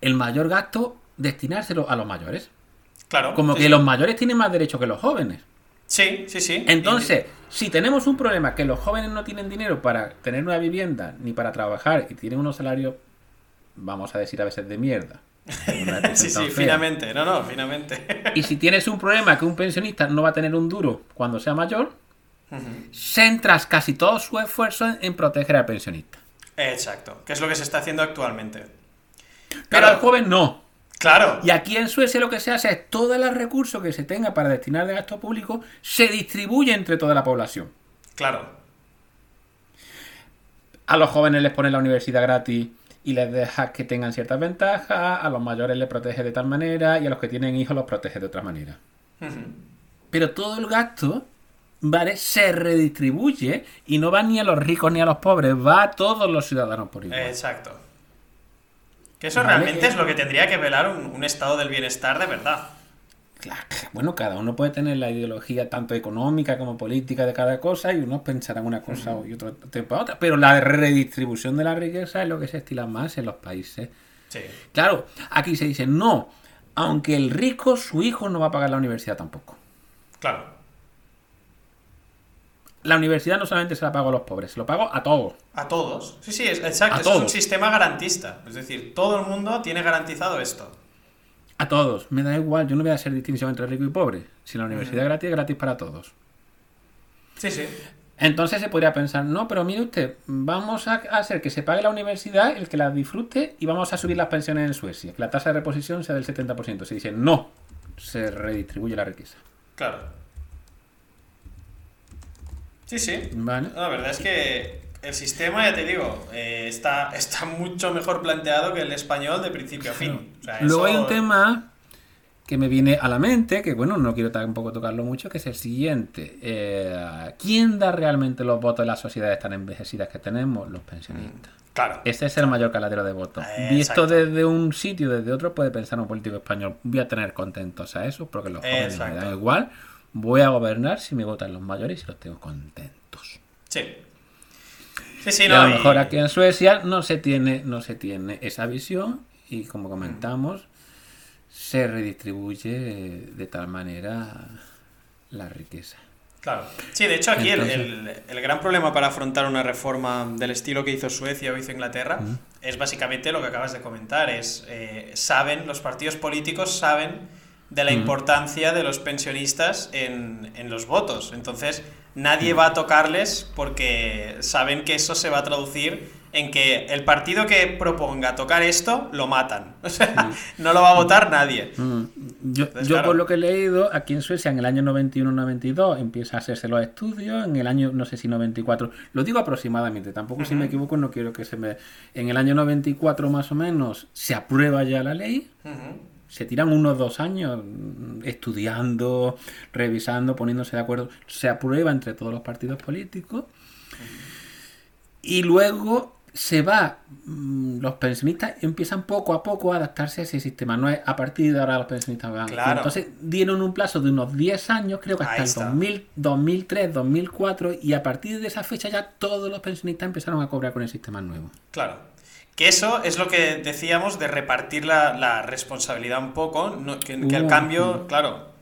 el mayor gasto destinárselo a los mayores. Claro. Como sí, que sí. los mayores tienen más derecho que los jóvenes. Sí, sí, sí. Entonces, si tenemos un problema que los jóvenes no tienen dinero para tener una vivienda ni para trabajar y tienen unos salarios, vamos a decir a veces de mierda. sí, sí, fea. finamente. No, no, finamente. Y si tienes un problema que un pensionista no va a tener un duro cuando sea mayor, Centras casi todo su esfuerzo en, en proteger al pensionista. Exacto, que es lo que se está haciendo actualmente. Pero al joven no. Claro. Y aquí en Suecia lo que se hace es todos los recursos que se tenga para destinar de gasto público se distribuye entre toda la población. Claro. A los jóvenes les pone la universidad gratis y les deja que tengan ciertas ventajas, a los mayores les protege de tal manera y a los que tienen hijos los protege de otra manera. Pero todo el gasto, ¿vale? Se redistribuye y no va ni a los ricos ni a los pobres, va a todos los ciudadanos por igual. Exacto. Que eso Vale. realmente es lo que tendría que velar un, un estado del bienestar de verdad. Claro, bueno, cada uno puede tener la ideología tanto económica como política de cada cosa y unos pensarán una cosa y otros para otra. Pero la redistribución de la riqueza es lo que se estila más en los países. Sí. Claro, aquí se dice, no, aunque el rico, su hijo no va a pagar la universidad tampoco. Claro. La universidad no solamente se la pago a los pobres, se lo pago a todos. A todos. Sí, sí, es, exacto. Eso es un sistema garantista. Es decir, todo el mundo tiene garantizado esto. A todos. Me da igual, yo no voy a hacer distinción entre rico y pobre. Si la universidad es gratis, es gratis para todos. Sí, sí. Entonces se podría pensar, no, pero mire usted, vamos a hacer que se pague la universidad, el que la disfrute, y vamos a subir las pensiones en Suecia, que la tasa de reposición sea del 70%. Se dice, no, se redistribuye la riqueza. Claro. Sí, sí. ¿Vale? La verdad es que el sistema, ya te digo, eh, está, está mucho mejor planteado que el español de principio a fin. O sea, Luego hay un tema que me viene a la mente, que bueno, no quiero tampoco tocarlo mucho, que es el siguiente. Eh, ¿Quién da realmente los votos en las sociedades tan envejecidas que tenemos? Los pensionistas. Claro. Ese es el mayor caladero de votos. Eh, Visto desde un sitio, desde otro, puede pensar un político español, voy a tener contentos a eso, porque los jóvenes me dan igual, voy a gobernar si me votan los mayores y los tengo contentos. Sí. Sí, sí, y no. a lo y- mejor aquí en Suecia no se tiene, no se tiene esa visión y como comentamos, se redistribuye de tal manera la riqueza. Claro. Sí, de hecho aquí Entonces- el, el gran problema para afrontar una reforma del estilo que hizo Suecia o hizo Inglaterra es básicamente lo que acabas de comentar. Es, eh, saben, los partidos políticos saben de la importancia de los pensionistas en, en los votos. Entonces, nadie va a tocarles porque saben que eso se va a traducir en que el partido que proponga tocar esto lo matan. O sea, no lo va a votar nadie. Yo, Entonces, yo claro. por lo que he leído, aquí en Suecia en el año 91-92 empieza a hacerse los estudios, en el año no sé si 94, lo digo aproximadamente, tampoco si me equivoco no quiero que se me... En el año 94 más o menos se aprueba ya la ley, Ujú. Se tiran unos dos años mm, estudiando, revisando, poniéndose de acuerdo, se aprueba entre todos los partidos políticos y luego se va, mm, los pensionistas empiezan poco a poco a adaptarse a ese sistema, no es a partir de ahora los pensionistas van. Claro. Entonces dieron un plazo de unos 10 años, creo que hasta el está. 2000, 2003, 2004 y a partir de esa fecha ya todos los pensionistas empezaron a cobrar con el sistema nuevo. Claro. Que eso es lo que decíamos de repartir la, la responsabilidad un poco, no- que, que el cambio, claro,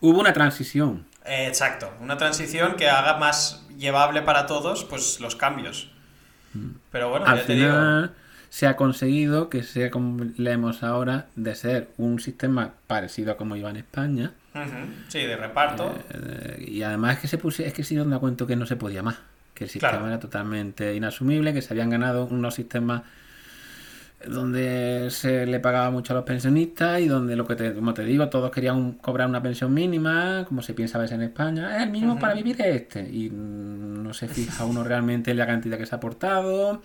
Hubo una transición. eh, exacto, una transición que haga más llevable para todos pues los cambios. Pero bueno, Al ya te digo, final se ha conseguido que sea como leemos ahora de ser un sistema parecido a como iba en España sí, de reparto. eh, y además que se puse es que se dieron cuenta que no se podía más que el sistema Claro. era totalmente inasumible que se habían ganado unos sistemas donde se le pagaba mucho a los pensionistas y donde lo que te, como te digo todos querían un- cobrar una pensión mínima como se piensa a veces en España "Eh, el mínimo para vivir es este y no se fija uno realmente en la cantidad que se ha aportado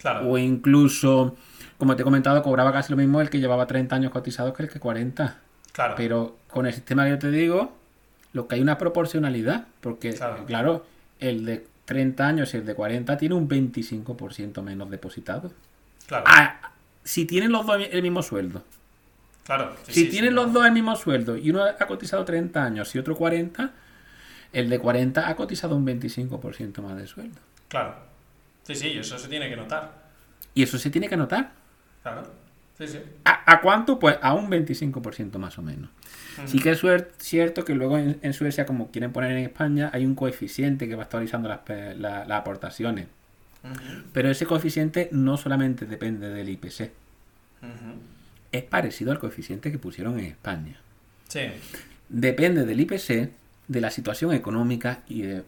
claro. o incluso, como te he comentado, cobraba casi lo mismo el que llevaba 30 años cotizados que el que 40. Claro. Pero con el sistema que yo te digo, lo que hay una proporcionalidad, porque, Claro. claro, el de 30 años y el de 40 tiene un 25% menos depositado. claro. Ah, si tienen los dos el mismo sueldo. claro. sí, Si sí, tienen sí, los dos el mismo sueldo y uno ha cotizado 30 años y otro 40, el de 40 ha cotizado un 25% más de sueldo. Claro. Sí, sí, eso se tiene que notar. Y eso se tiene que notar. Claro. Sí, sí. ¿A, a cuánto? Pues a un 25% más o menos. Sí que es cierto que luego en, en Suecia, como quieren poner en España, hay un coeficiente que va actualizando las, la- las aportaciones. Pero ese coeficiente no solamente depende del IPC, es parecido al coeficiente que pusieron en España. Sí. Depende del IPC, de la situación económica y de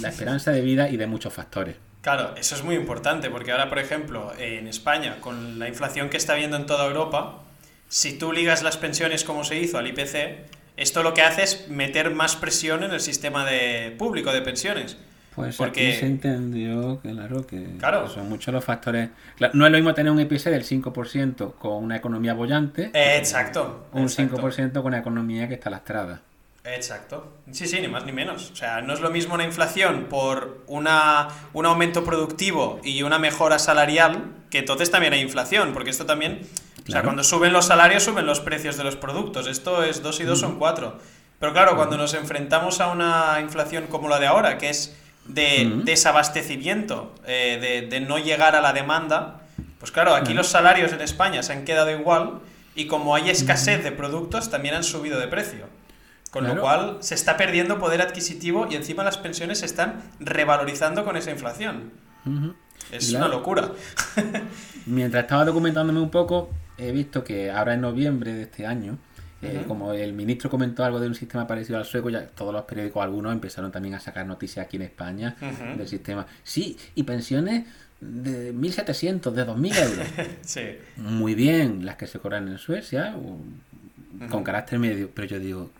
la esperanza de vida y de muchos factores. Claro, eso es muy importante porque ahora, por ejemplo, en España, con la inflación que está habiendo en toda Europa, si tú ligas las pensiones como se hizo al IPC, esto lo que hace es meter más presión en el sistema de público de pensiones. Pues Porque- aquí se entendió, claro, que Claro. son muchos los factores. No es lo mismo tener un IPC del 5% con una economía bollante, Eh, exacto. un exacto. 5% con una economía que está lastrada. Exacto. Sí, sí, ni más ni menos. O sea, no es lo mismo una inflación por una, un aumento productivo y una mejora salarial, que entonces también hay inflación, porque esto también... O sea, cuando suben los salarios, suben los precios de los productos. Esto es 2 y 2 son 4. Pero claro, cuando nos enfrentamos a una inflación como la de ahora, que es de desabastecimiento, eh, de, de no llegar a la demanda, pues claro, aquí los salarios en España se han quedado igual y como hay escasez de productos, también han subido de precio. Con lo cual se está perdiendo poder adquisitivo y encima las pensiones se están revalorizando con esa inflación. Es Claro. una locura. Mientras estaba documentándome un poco, he visto que ahora en noviembre de este año, eh, como el ministro comentó algo de un sistema parecido al sueco, ya todos los periódicos, algunos empezaron también a sacar noticias aquí en España del sistema. Sí, y pensiones de 1.700, de 2.000 euros. Sí. Muy bien, las que se cobran en Suecia, con carácter medio, pero yo digo,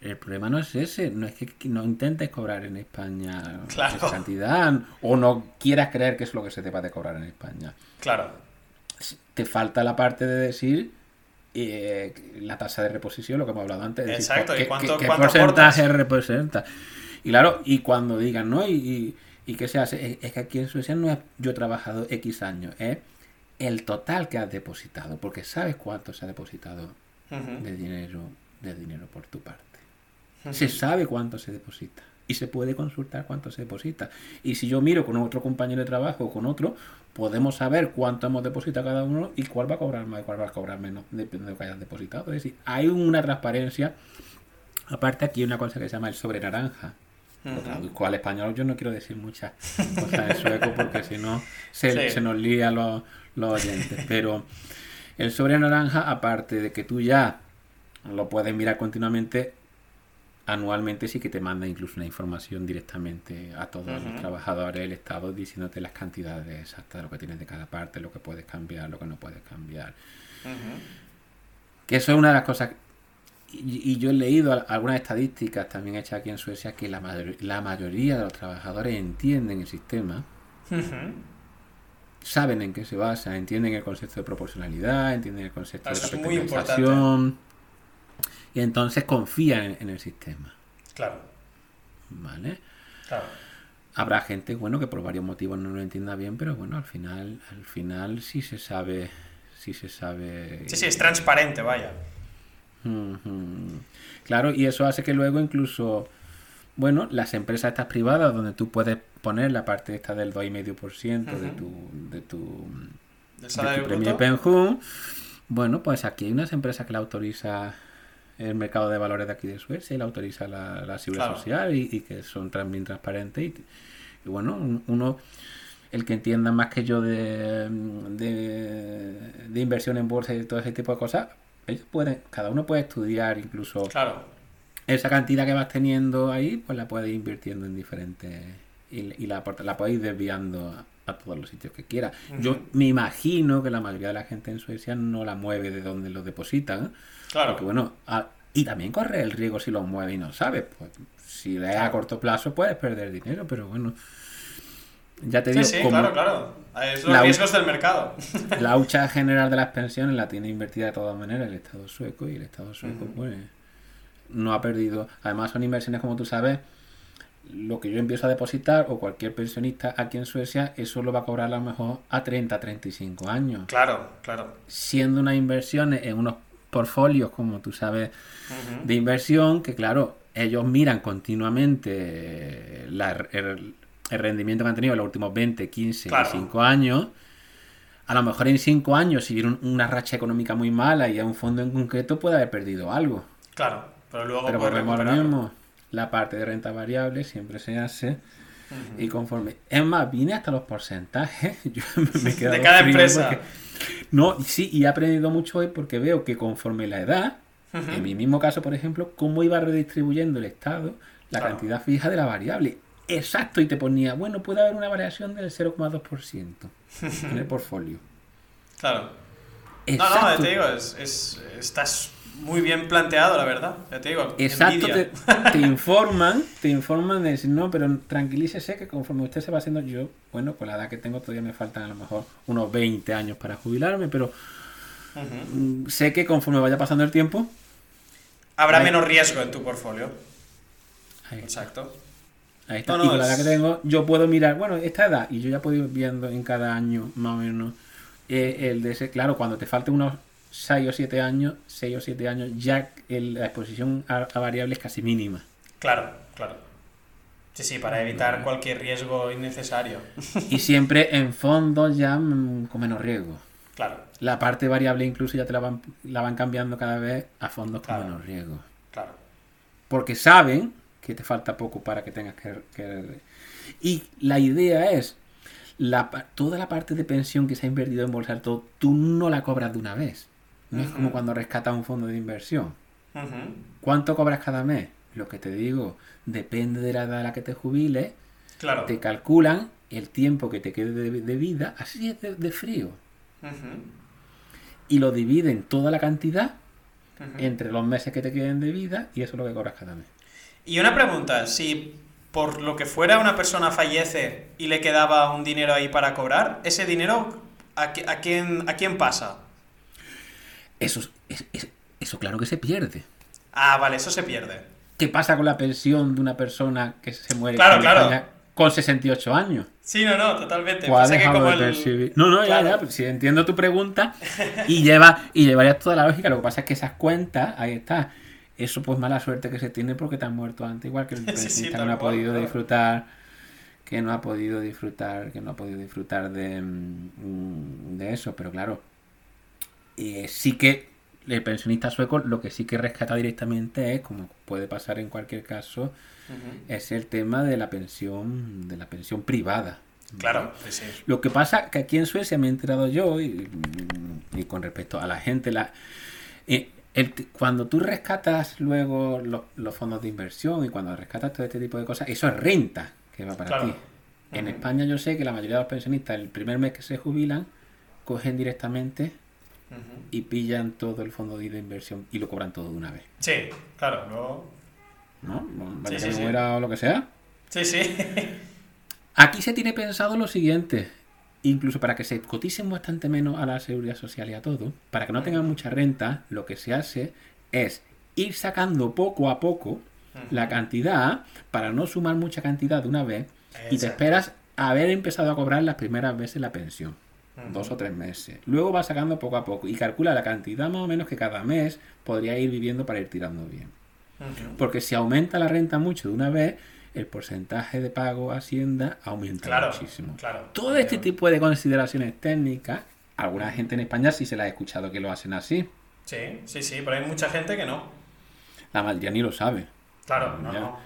el problema no es ese, no es que no intentes cobrar en España Claro. esa cantidad, o no quieras creer que es lo que se te va de cobrar en España. Claro. Te falta la parte de decir eh, la tasa de reposición, lo que hemos hablado antes. es decir, Exacto, ¿y ¿qué, cuánto- qué- qué cuánto porcentaje aportas? representa? Y claro, y cuando digan, ¿no? Y, y, y qué se hace, es, que aquí en Suecia no es yo he trabajado X años, es el total que has depositado, porque sabes cuánto se ha depositado de dinero, de dinero por tu parte. Se sabe cuánto se deposita y se puede consultar cuánto se deposita. Y si yo miro con otro compañero de trabajo o con otro, podemos saber cuánto hemos depositado cada uno y cuál va a cobrar más y cuál va a cobrar menos, depende de lo que hayas depositado. Es decir, hay una transparencia. Aparte aquí hay una cosa que se llama el sobre naranja. Lo Ujú. traduzco al español, yo no quiero decir muchas cosas en sueco porque si no se, Sí. se nos lía los, los oyentes. Pero el sobre naranja, aparte de que tú ya lo puedes mirar continuamente. Anualmente sí que te manda incluso una información directamente a todos los trabajadores del Estado diciéndote las cantidades exactas de lo que tienes de cada parte, lo que puedes cambiar, lo que no puedes cambiar. Que eso es una de las cosas y, yo he leído algunas estadísticas también hechas aquí en Suecia que la, la mayoría de los trabajadores entienden el sistema, saben en qué se basa, entienden el concepto de proporcionalidad, entienden el concepto de capitalización y entonces confían en, el sistema. Claro. ¿Vale? Claro. Habrá gente, bueno, que por varios motivos no lo entienda bien, pero bueno, al final, al final sí se sabe, sí se sabe. Sí, sí, es transparente, vaya. Claro, y eso hace que luego incluso, bueno, las empresas estas privadas donde tú puedes poner la parte esta del 2,5% de tu, de tu, de tu premio Penjum, bueno, pues aquí hay unas empresas que la autoriza el mercado de valores de aquí de Suecia y la autoriza la, la seguridad social y, que son también transparentes y, bueno, uno el que entienda más que yo de, de, de, inversión en bolsa y todo ese tipo de cosas, ellos pueden, cada uno puede estudiar incluso claro. esa cantidad que vas teniendo ahí, pues la puedes ir invirtiendo en diferentes y, la, la puedes ir desviando a, todos los sitios que quiera. Yo me imagino que la mayoría de la gente en Suecia no la mueve de donde lo depositan. Claro. Porque bueno, y también corre el riesgo si lo mueve y no sabes. Pues si le a corto plazo puedes perder dinero, pero bueno. Ya te digo, sí, claro, claro. Es los riesgos del mercado. La hucha general de las pensiones la tiene invertida de todas maneras el Estado sueco y el Estado sueco, pues, no ha perdido. Además, son inversiones, como tú sabes, lo que yo empiezo a depositar o cualquier pensionista aquí en Suecia, eso lo va a cobrar a lo mejor a 30, 35 años. Claro, claro. Siendo unas inversiones en unos portfolios, como tú sabes, de inversión, que claro, ellos miran continuamente la, el rendimiento que han tenido en los últimos 20, 15, 5 años, a lo mejor en 5 años, si vieron una racha económica muy mala y a un fondo en concreto, puede haber perdido algo. Claro, pero luego pero volvemos lo mismo. La parte de renta variable siempre se hace. Y conforme. Es más, vine hasta los porcentajes. Yo me he de cada empresa. no, sí, y he aprendido mucho hoy porque veo que conforme la edad, en mi mismo caso, por ejemplo, cómo iba redistribuyendo el Estado la cantidad fija de la variable exacto y te ponía, bueno, puede haber una variación del 0,2% en el portfolio. Claro. No, no, te digo, es, estás muy bien planteado, la verdad. Ya te digo. Exacto, te, informan, te informan de decir, no, pero tranquilícese que conforme usted se va haciendo, yo, bueno, con la edad que tengo todavía me faltan a lo mejor unos 20 años para jubilarme, pero sé que conforme vaya pasando el tiempo... Habrá menos riesgo en tu portfolio. Exacto. Ahí está. y con la edad que tengo, yo puedo mirar, bueno, esta edad, y yo ya puedo ir viendo en cada año, más o menos, eh, el de ese, claro, cuando te falten unos 6 o 7 años, 6 o 7 años, ya la exposición a, variables es casi mínima. Claro, claro. Sí, sí, para evitar cualquier riesgo innecesario. Y siempre en fondos ya mm, con menos riesgo. Claro. La parte variable incluso ya te la van, la van cambiando cada vez a fondos con menos riesgo. Claro. Porque saben que te falta poco para que tengas que... Y la idea es, la, toda la parte de pensión que se ha invertido en bolsa, todo, tú no la cobras de una vez. No es como cuando rescatas un fondo de inversión. ¿Cuánto cobras cada mes? Lo que te digo, depende de la edad a la que te jubiles. Claro. Te calculan el tiempo que te quede de, vida, así es de, frío. Y lo dividen toda la cantidad entre los meses que te queden de vida y eso es lo que cobras cada mes. Y una pregunta, si por lo que fuera una persona fallece y le quedaba un dinero ahí para cobrar, ¿ese dinero a, quién, a quién pasa? Eso, eso claro que se pierde. Ah, vale, eso se pierde. ¿Qué pasa con la pensión de una persona que se muere con 68 años? Sí, no, no, totalmente. No, no, ya, ya, pues, si entiendo tu pregunta y lleva y llevarías toda la lógica, lo que pasa es que esas cuentas, ahí está, eso pues mala suerte que se tiene porque te han muerto antes, igual que el pensionista que no ha podido disfrutar, que no ha podido disfrutar, que no ha podido disfrutar de, mm, de eso, pero claro, eh, sí que el pensionista sueco lo que sí que rescata directamente es, como puede pasar en cualquier caso, es el tema de la pensión, de la pensión privada. Claro, Lo que pasa que aquí en Suecia me he enterado yo y, con respecto a la gente, la, eh, el cuando tú rescatas luego lo- los fondos de inversión y cuando rescatas todo este tipo de cosas, eso es renta que va para Claro. ti. En. España yo sé que la mayoría de los pensionistas el primer mes que se jubilan cogen directamente Y pillan todo el fondo de inversión y lo cobran todo de una vez. Sí, claro, luego... ¿No? Vale Sí, que sí, me sí. muera o lo que sea. Sí, sí. Aquí se tiene pensado lo siguiente, incluso para que se coticen bastante menos a la seguridad social y a todo, para que no tengan mucha renta, lo que se hace es ir sacando poco a poco la cantidad para no sumar mucha cantidad de una vez y te esperas haber empezado a cobrar las primeras veces la pensión. Dos o tres meses. Luego vas sacando poco a poco y calcula la cantidad más o menos que cada mes podría ir viviendo para ir tirando bien. Porque si aumenta la renta mucho de una vez, el porcentaje de pago a Hacienda aumenta Claro, muchísimo. claro. Todo este tipo de consideraciones técnicas, alguna gente en España sí se la ha escuchado que lo hacen así. Sí, sí, sí, pero hay mucha gente que no. La mayoría ni lo sabe. Claro, no, no.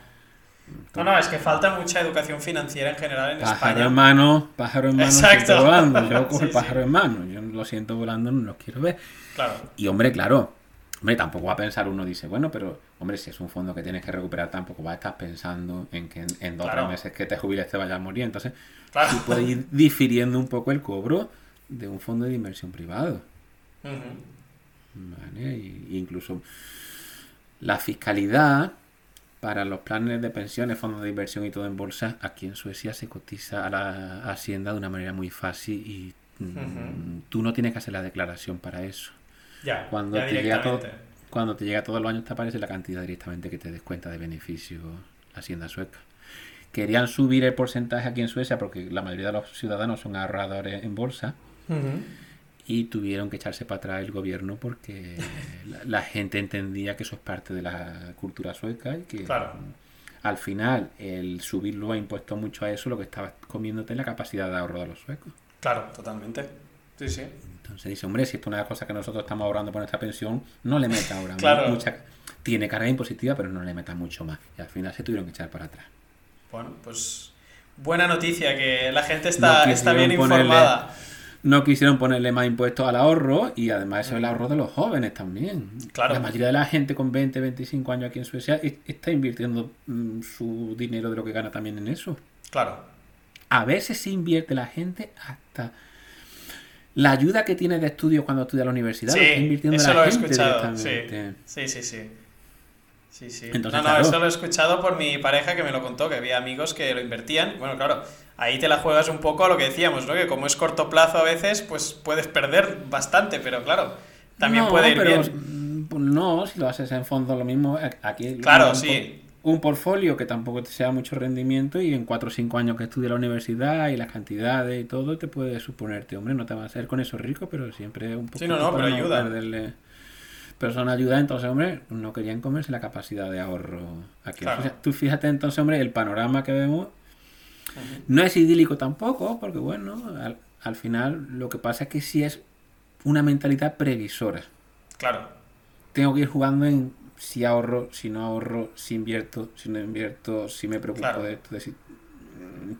No, no, es que falta mucha educación financiera en general en Pájaro España. en mano, pájaro en mano, Exacto. siempre volando. Yo cojo el pájaro sí. en mano. Yo lo siento volando, no los quiero ver. Claro, Y hombre, claro, hombre, tampoco va a pensar uno, dice, bueno, pero hombre, si es un fondo que tienes que recuperar, tampoco va a estar pensando en que en, en dos o Claro. tres meses que te jubiles te vayas a morir. Entonces, claro. tú puedes ir difiriendo un poco el cobro de un fondo de inversión privado. ¿vale? Y- incluso la fiscalidad para los planes de pensiones, fondos de inversión y todo en bolsa, aquí en Suecia se cotiza a la hacienda de una manera muy fácil y mm, tú no tienes que hacer la declaración para eso. Ya, Cuando ya te llega todo, cuando te llega todos los años te aparece la cantidad directamente que te descuenta de beneficio la hacienda sueca. Querían subir el porcentaje aquí en Suecia porque la mayoría de los ciudadanos son ahorradores en bolsa. Y tuvieron que echarse para atrás el gobierno porque la, la gente entendía que eso es parte de la cultura sueca y que Claro. al final el subirlo ha impuesto mucho a eso lo que estaba comiéndote la capacidad de ahorro de los suecos. Claro, totalmente. Sí, sí. Entonces dice, hombre, si esto es una cosa que nosotros estamos ahorrando por nuestra pensión, no le metas ahora Claro. mucha... Tiene carga impositiva, pero no le metas mucho más. Y al final se tuvieron que echar para atrás. Bueno, pues buena noticia que la gente está, está bien ponerle- informada. No quisieron ponerle más impuestos al ahorro y además eso es el ahorro de los jóvenes también. Claro. La mayoría de la gente con 20, 25 años aquí en Suecia es- está invirtiendo mm, su dinero de lo que gana también en eso. Claro. A veces se invierte la gente hasta la ayuda que tiene de estudio cuando estudia en la universidad. Sí, lo está invirtiendo eso la lo he gente escuchado. Sí, sí. sí. Sí, sí. Entonces, no, no, claro. eso lo he escuchado por mi pareja que me lo contó, que había amigos que lo invertían. Bueno, claro, ahí te la juegas un poco a lo que decíamos, ¿no? Que como es corto plazo a veces, pues puedes perder bastante, pero claro, también No, puede ir pero, bien. pues no, si lo haces en fondo lo mismo. a- Aquí Claro, un, sí. Un portfolio que tampoco te sea mucho rendimiento y en 4 o 5 años que estudie la universidad y las cantidades y todo, te puede suponerte, hombre, no te va a hacer con eso rico, pero siempre un poco. Sí, no, no, pero ayuda. Perderle. Pero son ayuda, entonces, hombre, no querían comerse la capacidad de ahorro aquí. Claro. O sea, tú fíjate entonces, hombre, el panorama que vemos no es idílico tampoco, porque bueno, al, al final lo que pasa es que sí es una mentalidad previsora. Claro, Tengo que ir jugando en si ahorro, si no ahorro, si invierto, si no invierto, si me preocupo Claro. de esto. de si-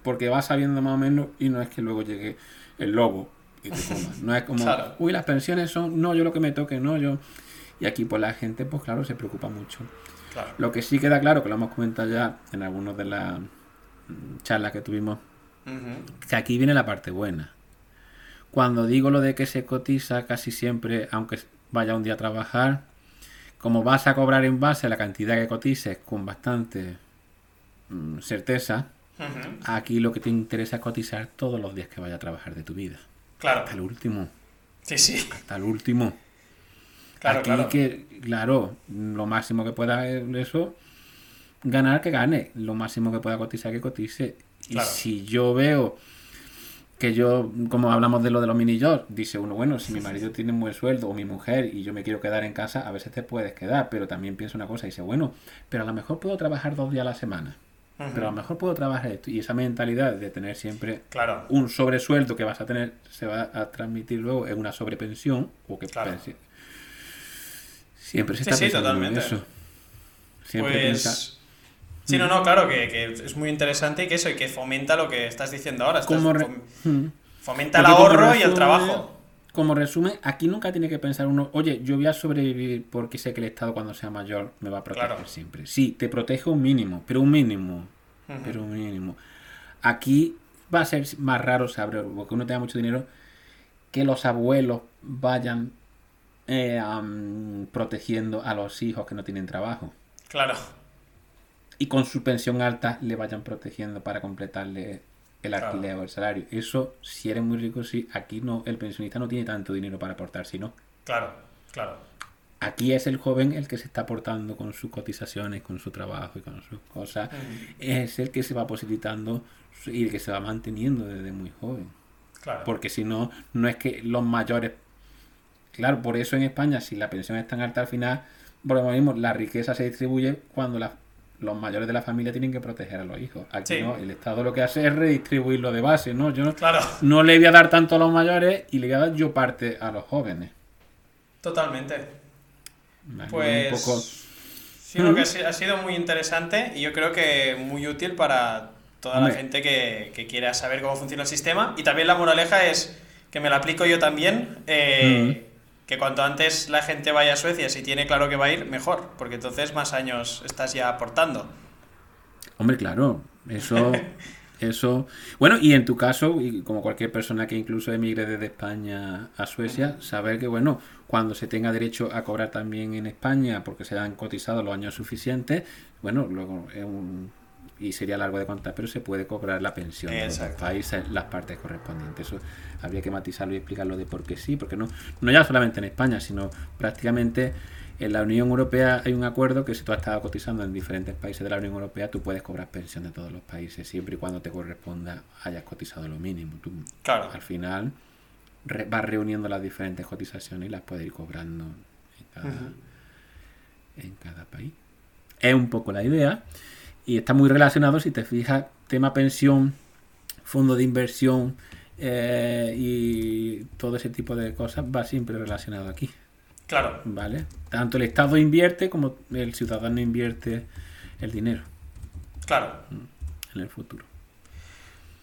porque vas sabiendo más o menos y no es que luego llegue el lobo y te coma. No es como, Claro. uy, las pensiones son, no, yo lo que me toque, no, yo. Y aquí pues la gente, pues claro, se preocupa mucho. claro. Lo que sí queda claro, que lo hemos comentado ya en algunas de las mm, charlas que tuvimos que aquí viene la parte buena. Cuando digo lo de que se cotiza casi siempre, aunque vaya un día a trabajar, como vas a cobrar en base a la cantidad que cotices con bastante mm, certeza, aquí lo que te interesa es cotizar todos los días que vaya a trabajar de tu vida. Claro, Hasta el último, sí, sí, hasta el último. Claro, aquí claro. que, claro, lo máximo que pueda es eso, ganar que gane, lo máximo que pueda cotizar que cotice. Y si yo veo que yo, como hablamos de lo de los mini jobs, dice uno, bueno, si mi marido tiene un buen sueldo o mi mujer y yo me quiero quedar en casa, a veces te puedes quedar, pero también pienso una cosa, dice, bueno, pero a lo mejor puedo trabajar dos días a la semana, pero a lo mejor puedo trabajar esto. Y esa mentalidad de tener siempre Claro, un sobresueldo que vas a tener se va a transmitir luego en una sobrepensión o que Claro. Siempre se está sí, pensando en totalmente. eso siempre piensa pues... Sí, no, no, claro, que, que es muy interesante y que eso, y que fomenta lo que estás diciendo ahora. estás cómo re- fom- Mm. Fomenta el Porque como ahorro y el trabajo. como resumen, aquí nunca tiene que pensar uno, oye, yo voy a sobrevivir porque sé que el Estado cuando sea mayor me va a proteger siempre. Sí, te protege un mínimo, pero un mínimo. Pero un mínimo. Aquí va a ser más raro saber, porque uno tenga mucho dinero, que los abuelos vayan eh, protegiendo a los hijos que no tienen trabajo. Claro. Y con su pensión alta le vayan protegiendo para completarle el alquiler o el salario. Eso, si eres muy rico, sí. Aquí no, el pensionista no tiene tanto dinero para aportar, si no. Claro, claro. Aquí es el joven el que se está aportando con sus cotizaciones, con su trabajo y con sus cosas. Es el que se va posibilitando y el que se va manteniendo desde muy joven. Claro. Porque si no, no es que los mayores. Claro, por eso en España, si la pensión es tan alta al final, por lo mismo, la riqueza se distribuye cuando la los mayores de la familia tienen que proteger a los hijos. Aquí no, el Estado lo que hace es redistribuirlo de base, ¿no? Yo no le voy a dar tanto a los mayores y le voy a dar yo parte a los jóvenes. Totalmente. pues sí, que ha sido muy interesante y yo creo que muy útil para toda la gente que, quiera saber cómo funciona el sistema. Y también la moraleja es que me la aplico yo también. Eh, que cuanto antes la gente vaya a Suecia, si tiene claro que va a ir, mejor, porque entonces más años estás ya aportando. Hombre, claro, eso, eso. Bueno, y en tu caso, y como cualquier persona que incluso emigre desde España a Suecia, saber que, bueno, cuando se tenga derecho a cobrar también en España, porque se han cotizado los años suficientes, bueno, luego es un y sería largo de contar, pero se puede cobrar la pensión en los países, las partes correspondientes. Eso habría que matizarlo y explicarlo de por qué sí, porque no, no ya solamente en España, sino prácticamente en la Unión Europea hay un acuerdo que si tú has estado cotizando en diferentes países de la Unión Europea, tú puedes cobrar pensión de todos los países, siempre y cuando te corresponda hayas cotizado lo mínimo. Tú, claro. Al final vas reuniendo las diferentes cotizaciones y las puedes ir cobrando en cada, en cada país. Es un poco la idea. Y está muy relacionado, si te fijas, tema pensión, fondo de inversión eh, y todo ese tipo de cosas va siempre relacionado aquí. Claro. ¿Vale? Tanto el Estado invierte como el ciudadano invierte el dinero. Claro. En el futuro.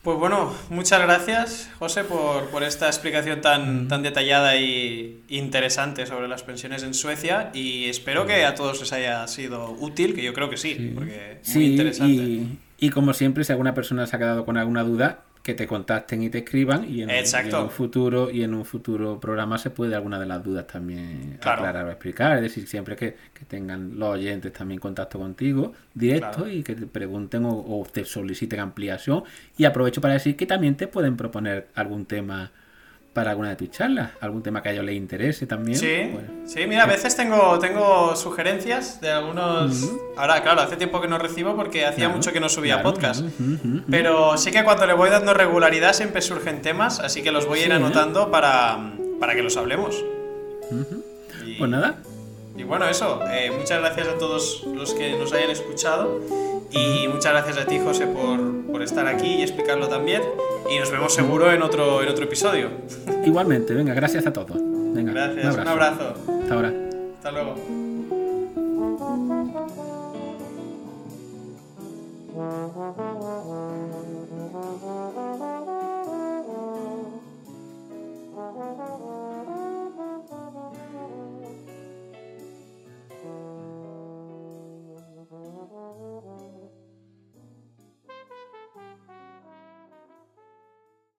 Pues bueno, muchas gracias, José, por, esta explicación tan, tan detallada y interesante sobre las pensiones en Suecia. Y espero que a todos les haya sido útil, que yo creo que sí, porque muy interesante. Y, y como siempre, si alguna persona se ha quedado con alguna duda, que te contacten y te escriban y en, un futuro y en un futuro programa se puede alguna de las dudas también aclarar o explicar. Es decir, siempre que, tengan los oyentes también contacto contigo directo y que te pregunten o, te soliciten ampliación. Y aprovecho para decir que también te pueden proponer algún tema para alguna de tus charlas, algún tema que a ellos les interese también. Sí, sí, mira, a veces tengo, tengo sugerencias de algunos... Ahora, claro, hace tiempo que no recibo porque hacía mucho que no subía podcast. Pero sí que cuando le voy dando regularidad siempre surgen temas, así que los voy a ir anotando para, para que los hablemos. pues nada. Y bueno, eso, eh, muchas gracias a todos los que nos hayan escuchado y muchas gracias a ti, José, por, por estar aquí y explicarlo también. Y nos vemos seguro en otro, en otro episodio. Igualmente, venga, gracias a todos. Venga, gracias, un abrazo. Hasta ahora. Hasta luego.